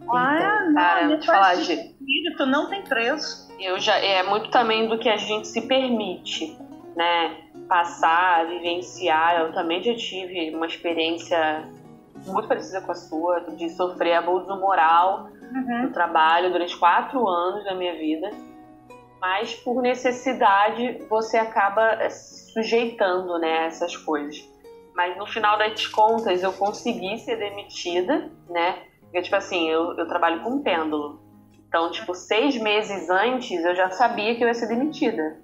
Ah, não, cara, te falar, de espírito não tem preço. Eu já é muito também do que a gente se permite, né? Passar, vivenciar. Eu também já tive uma experiência muito parecida com a sua, de sofrer abuso moral no trabalho durante quatro anos da minha vida. Mas por necessidade você acaba eh, sujeitando né, a essas coisas. Mas no final das contas eu consegui ser demitida, né? Porque, tipo assim, eu, eu trabalho com pêndulo. Então, tipo, seis meses antes eu já sabia que eu ia ser demitida.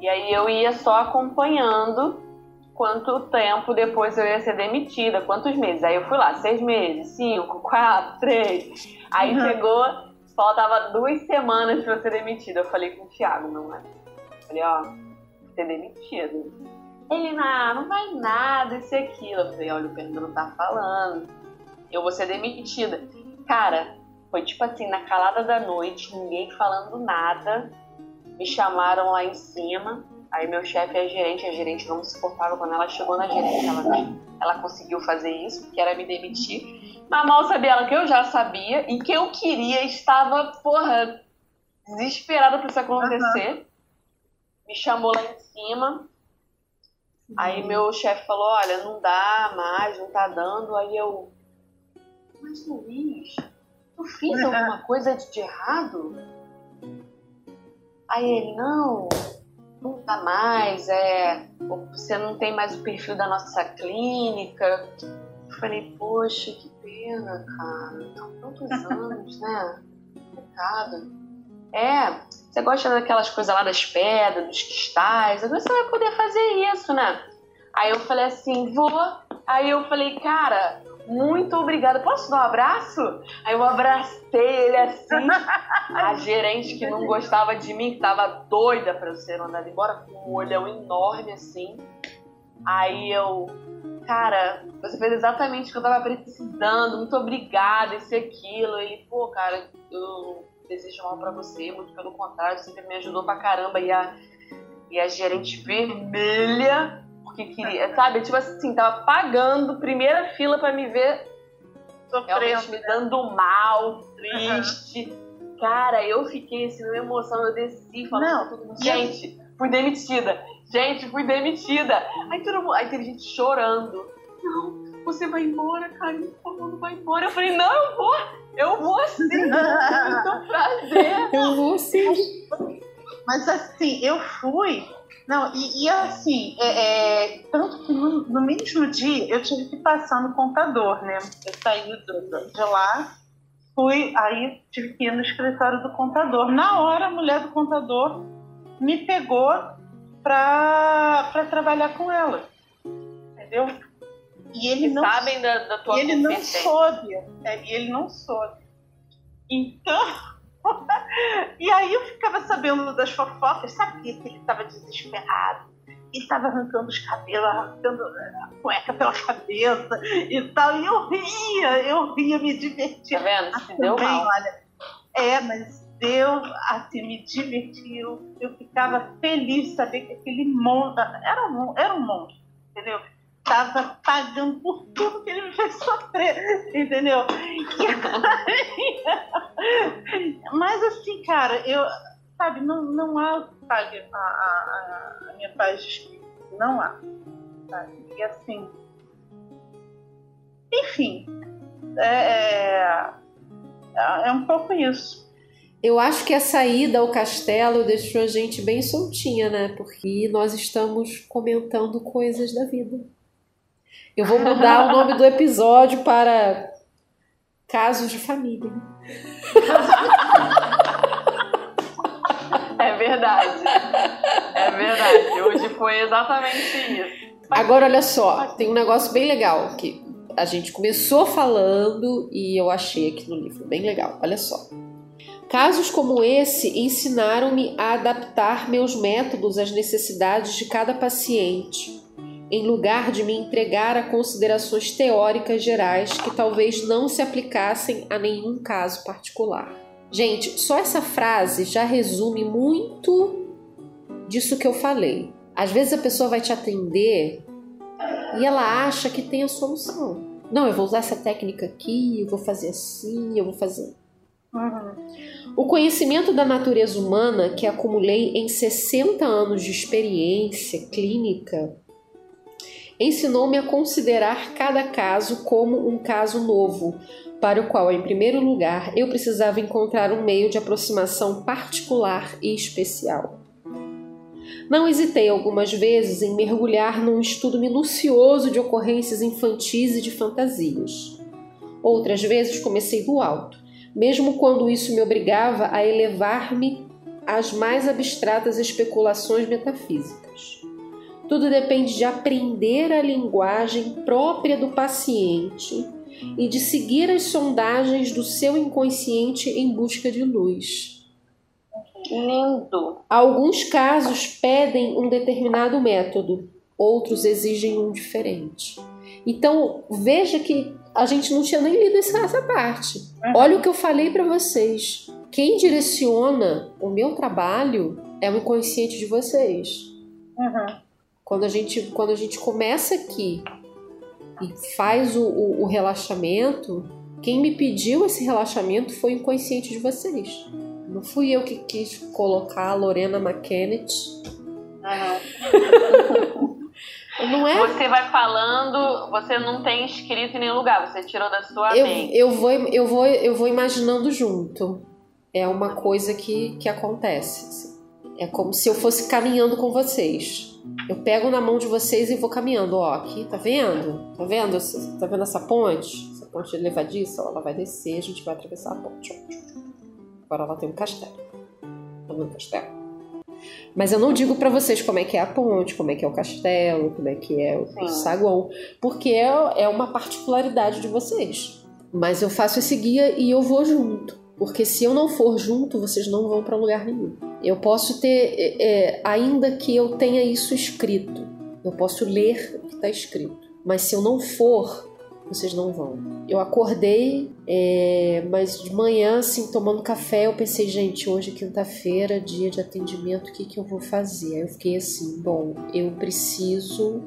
E aí eu ia só acompanhando quanto tempo depois eu ia ser demitida, quantos meses. Aí eu fui lá, seis meses, cinco, quatro, três. Aí Uhum. chegou, faltava duas semanas pra eu ser demitida. Eu falei com o Thiago, não é? Falei, ó, ser demitida. Ele, não, não vai nada, isso e aquilo. Eu falei, olha, o Pedro tá falando. Eu vou ser demitida. Cara, foi tipo assim, na calada da noite, ninguém falando nada. Me chamaram lá em cima. Aí meu chefe é gerente, a gerente não me suportava quando ela chegou na gerente. Ela, ela conseguiu fazer isso, que era me demitir. Mas mal sabia ela que eu já sabia e que eu queria, estava, porra, desesperada pra isso acontecer. Me chamou lá em cima. Aí meu chefe falou, olha, não dá mais, não tá dando. Aí eu. Mas Luiz, eu fiz alguma coisa de errado? Aí ele, não, não dá mais, é. Você não tem mais o perfil da nossa clínica. Eu falei, poxa, que pena, cara. São tantos anos, né? Complicado. É, você gosta daquelas coisas lá das pedras, dos cristais, agora você vai poder fazer isso, né? Aí eu falei assim, vou. Aí eu falei, cara, muito obrigada. Posso dar um abraço? Aí eu abracei ele assim. A gerente que não gostava de mim, que tava doida pra eu ser mandada embora, com um olhão enorme assim. Aí eu, cara, você fez exatamente o que eu tava precisando, muito obrigada, isso e aquilo. Ele, pô, cara, eu desejo mal pra você, muito pelo contrário, sempre me ajudou pra caramba. E a, e a gerente vermelha, porque queria, sabe, tipo assim, tava pagando primeira fila pra me ver Sofrendo. me dando mal, triste. Cara, eu fiquei assim, numa emoção, eu desci falando Não, gente, fui demitida. Gente, fui demitida. Aí todo mundo, aí teve gente chorando. Não, você vai embora, Karine, por favor, não vai embora. Eu falei, não, eu vou, eu vou sim, muito prazer. Eu vou sim. Mas assim, eu fui. Não, e, e assim, é, é, tanto que no, no mesmo dia eu tive que passar no contador, né? Eu saí do- de lá, fui, aí tive que ir no escritório do contador. Na hora, a mulher do contador me pegou pra, pra trabalhar com ela. Entendeu? E ele não Sabem da, da tua e ele não soube. É, e ele não soube. Então. E aí eu ficava sabendo das fofocas, sabia que ele estava desesperado. Ele estava arrancando os cabelos, arrancando a cueca pela cabeça e tal. E eu ria, eu ria, me divertia. Tá vendo? Deu Também, mal. olha. É, mas deu, assim, me divertiu. Eu ficava feliz de saber que aquele monstro, era um, era um monstro, entendeu? Tava pagando por tudo que ele me fez sofrer, entendeu? E- mas assim, cara, eu, sabe, não, não há o que pague a, a, a minha paz de espírito, não há. Sabe? E assim, enfim, é, é, é um pouco isso. Eu acho que a saída ao castelo deixou a gente bem soltinha, né? Porque nós estamos comentando coisas da vida. Eu vou mudar o nome do episódio para Casos de Família. É verdade. É verdade. Hoje foi exatamente isso. Agora, olha só, tem um negócio bem legal que a gente começou falando e eu achei aqui no livro bem legal. Olha só. Casos como esse ensinaram-me a adaptar meus métodos às necessidades de cada paciente, em lugar de me entregar a considerações teóricas gerais que talvez não se aplicassem a nenhum caso particular. Gente, só essa frase já resume muito disso que eu falei. Às vezes a pessoa vai te atender e ela acha que tem a solução. Não, eu vou usar essa técnica aqui, eu vou fazer assim, eu vou fazer. O conhecimento da natureza humana que acumulei em 60 anos de experiência clínica ensinou-me a considerar cada caso como um caso novo, para o qual, em primeiro lugar, eu precisava encontrar um meio de aproximação particular e especial. Não hesitei algumas vezes em mergulhar num estudo minucioso de ocorrências infantis e de fantasias. Outras vezes comecei do alto, mesmo quando isso me obrigava a elevar-me às mais abstratas especulações metafísicas. Tudo depende de aprender a linguagem própria do paciente e de seguir as sondagens do seu inconsciente em busca de luz. Lindo. Alguns casos pedem um determinado método, outros exigem um diferente. Então, veja que a gente não tinha nem lido essa parte. Uhum. Olha o que eu falei para vocês. Quem direciona o meu trabalho é o inconsciente de vocês. Uhum. Quando, a gente, quando a gente começa aqui e faz o, o, o relaxamento, quem me pediu esse relaxamento foi o inconsciente de vocês. Não fui eu que quis colocar a Lorena McKennett. Uhum. não é? Você vai falando, você não tem escrito em nenhum lugar, você tirou da sua eu, mente. Eu vou, eu, vou, eu vou imaginando junto. É uma coisa que, que acontece. Assim. É como se eu fosse caminhando com vocês. Eu pego na mão de vocês e vou caminhando. Ó, aqui, tá vendo? Tá vendo? Tá vendo essa ponte? Essa ponte levadiça? Ó, ela vai descer, a gente vai atravessar a ponte. Agora ela tem um castelo. Tá vendo o castelo? Mas eu não digo para vocês como é que é a ponte, como é que é o castelo, como é que é o saguão, porque é, é uma particularidade de vocês. Mas eu faço esse guia e eu vou junto. Porque se eu não for junto, vocês não vão para lugar nenhum. Eu posso ter, é, é, ainda que eu tenha isso escrito, eu posso ler o que está escrito. Mas se eu não for, vocês não vão. Eu acordei, é, mas de manhã, assim, tomando café, eu pensei, gente, hoje é quinta-feira, dia de atendimento, o que, que eu vou fazer? Aí eu fiquei assim, bom, eu preciso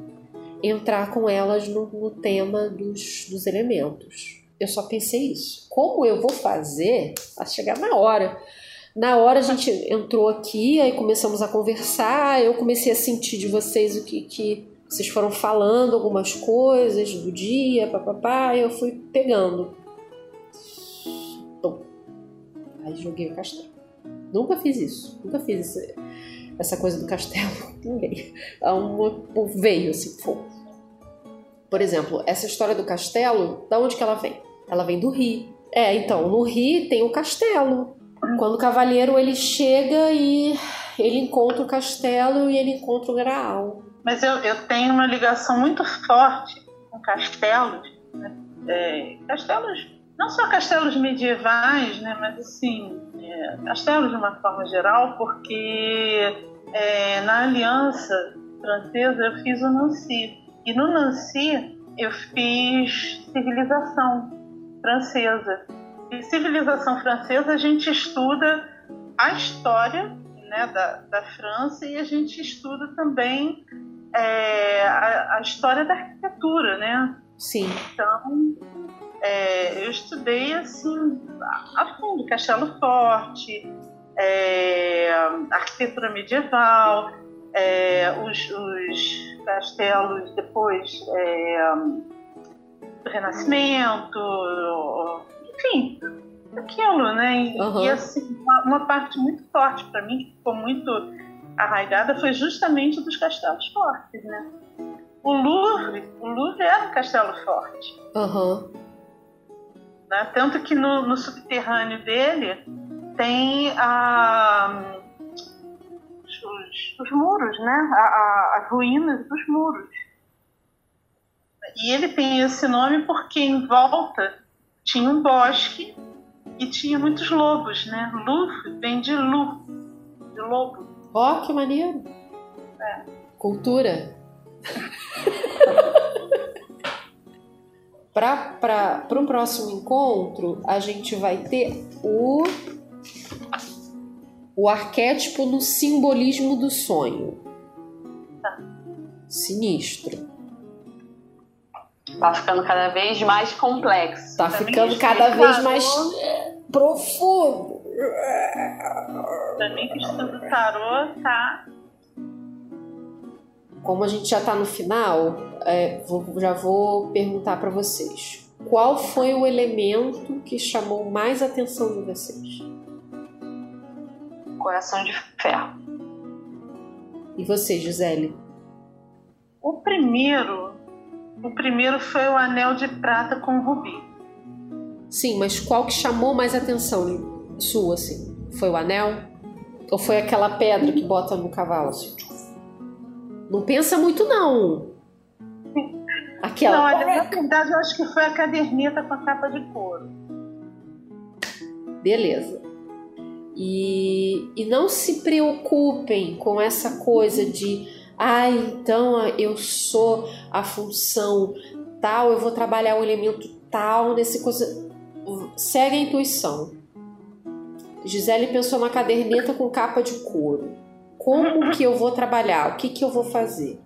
entrar com elas no, no tema dos, dos elementos. Eu só pensei isso. Como eu vou fazer a chegar na hora? Na hora a gente entrou aqui, aí começamos a conversar, eu comecei a sentir de vocês o que, que vocês foram falando algumas coisas do dia, papapá, eu fui pegando. Tom. Aí joguei o castelo. Nunca fiz isso. Nunca fiz essa, essa coisa do castelo. Ninguém. Uma, veio assim, pô. Por exemplo, essa história do castelo, da onde que ela vem? Ela vem do Rio. É, então, no Rio tem o castelo. Quando o cavaleiro ele chega e ele encontra o castelo e ele encontra o Graal. Mas eu, eu tenho uma ligação muito forte com castelos, né? é, castelos, não só castelos medievais, né, mas assim, é, castelos de uma forma geral, porque é, na Aliança Francesa eu fiz o Nancy. E no Nancy eu fiz civilização francesa. E civilização francesa a gente estuda a história né, da, da França e a gente estuda também é, a, a, história da arquitetura, né? Sim. Então, é, eu estudei assim a fundo Castelo Forte, é, arquitetura medieval, é, os, os, castelos depois é, do Renascimento, enfim, aquilo, né? E, uhum. e assim, uma, uma, parte muito forte para mim, que ficou muito arraigada foi justamente dos castelos fortes, né? O Louvre, o Louvre era um castelo forte. Uhum. Né? Tanto que no, no subterrâneo dele tem a, os, os muros, né? A, a, as ruínas dos muros. E ele tem esse nome porque em volta tinha um bosque e tinha muitos lobos, né? Lu vem de lu, de lobo. Ó, oh, que maneiro! É. Cultura. Para um próximo encontro, a gente vai ter o, o arquétipo no simbolismo do sonho. Tá. Sinistro. Tá ficando cada vez mais complexo. Tá ficando cada vez mais profundo. Mim, que estudo tarô tá. Como a gente já tá no final, é, vou, já vou perguntar para vocês. Qual foi o elemento que chamou mais atenção de vocês? Coração de ferro. E você, Gisele? O primeiro, o primeiro foi o anel de prata com rubi. Sim, mas qual que chamou mais atenção sua, assim? Foi o anel? Ou foi aquela pedra que bota no cavalo, assim? Não pensa muito, não. Aquela. Não, olha, na verdade, eu acho que foi a caderneta com a capa de couro. Beleza. E, e não se preocupem com essa coisa de, ah, então eu sou a função tal, eu vou trabalhar o elemento tal nesse coisa segue a intuição. Gisele pensou na caderneta com capa de couro. Como que eu vou trabalhar? O que, que eu vou fazer?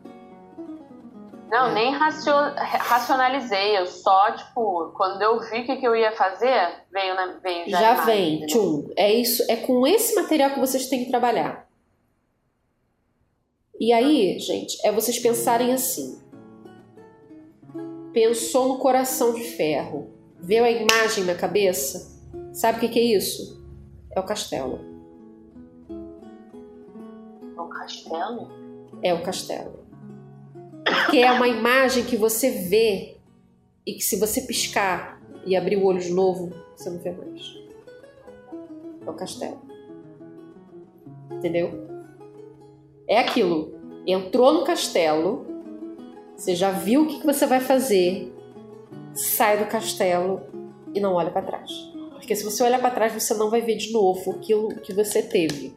Não, é. nem racionalizei. Eu só, tipo, quando eu vi o que, que eu ia fazer, veio, na, veio já. Já vem, tchum. É isso. É com esse material que vocês têm que trabalhar. E aí, gente, é vocês pensarem assim. Pensou no coração de ferro Viu a imagem na cabeça? Sabe o que, que é isso? É o castelo. É o castelo? É o castelo. Porque é uma imagem que você vê e que se você piscar e abrir o olho de novo, você não vê mais. É o castelo. Entendeu? É aquilo. Entrou no castelo, você já viu o que você vai fazer, sai do castelo e não olha para trás. Porque se você olhar para trás, você não vai ver de novo aquilo que você teve.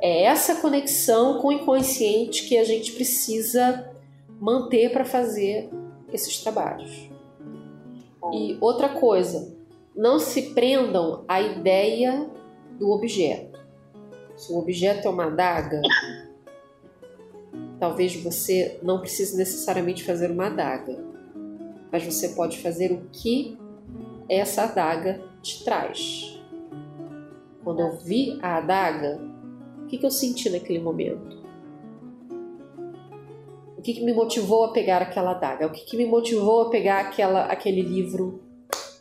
É essa conexão com o inconsciente que a gente precisa manter para fazer esses trabalhos. E outra coisa, não se prendam à ideia do objeto. Se o objeto é uma adaga, talvez você não precise necessariamente fazer uma adaga mas você pode fazer o que essa adaga te traz. Quando eu vi a adaga, o que, que eu senti naquele momento? O que, que me motivou a pegar aquela adaga? O que, que me motivou a pegar aquela, aquele livro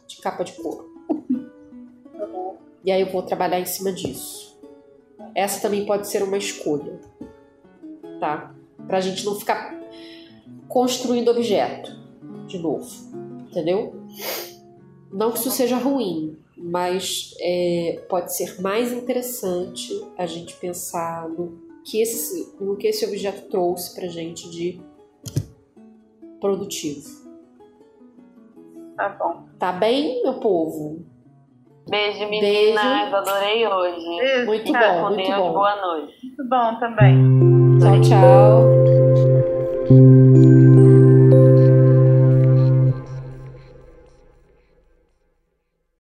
de capa de couro? E aí eu vou trabalhar em cima disso. Essa também pode ser uma escolha, tá? Pra gente não ficar construindo objeto de novo, entendeu? Não que isso seja ruim, mas é, pode ser mais interessante a gente pensar no que esse, no que esse objeto trouxe pra gente de produtivo. Tá bom. Tá bem, meu povo? Beijo, meninas. Beijo. Adorei hoje. Beijo. Muito bom, muito Deus. bom. Boa noite. Muito bom também. Tchau, tchau.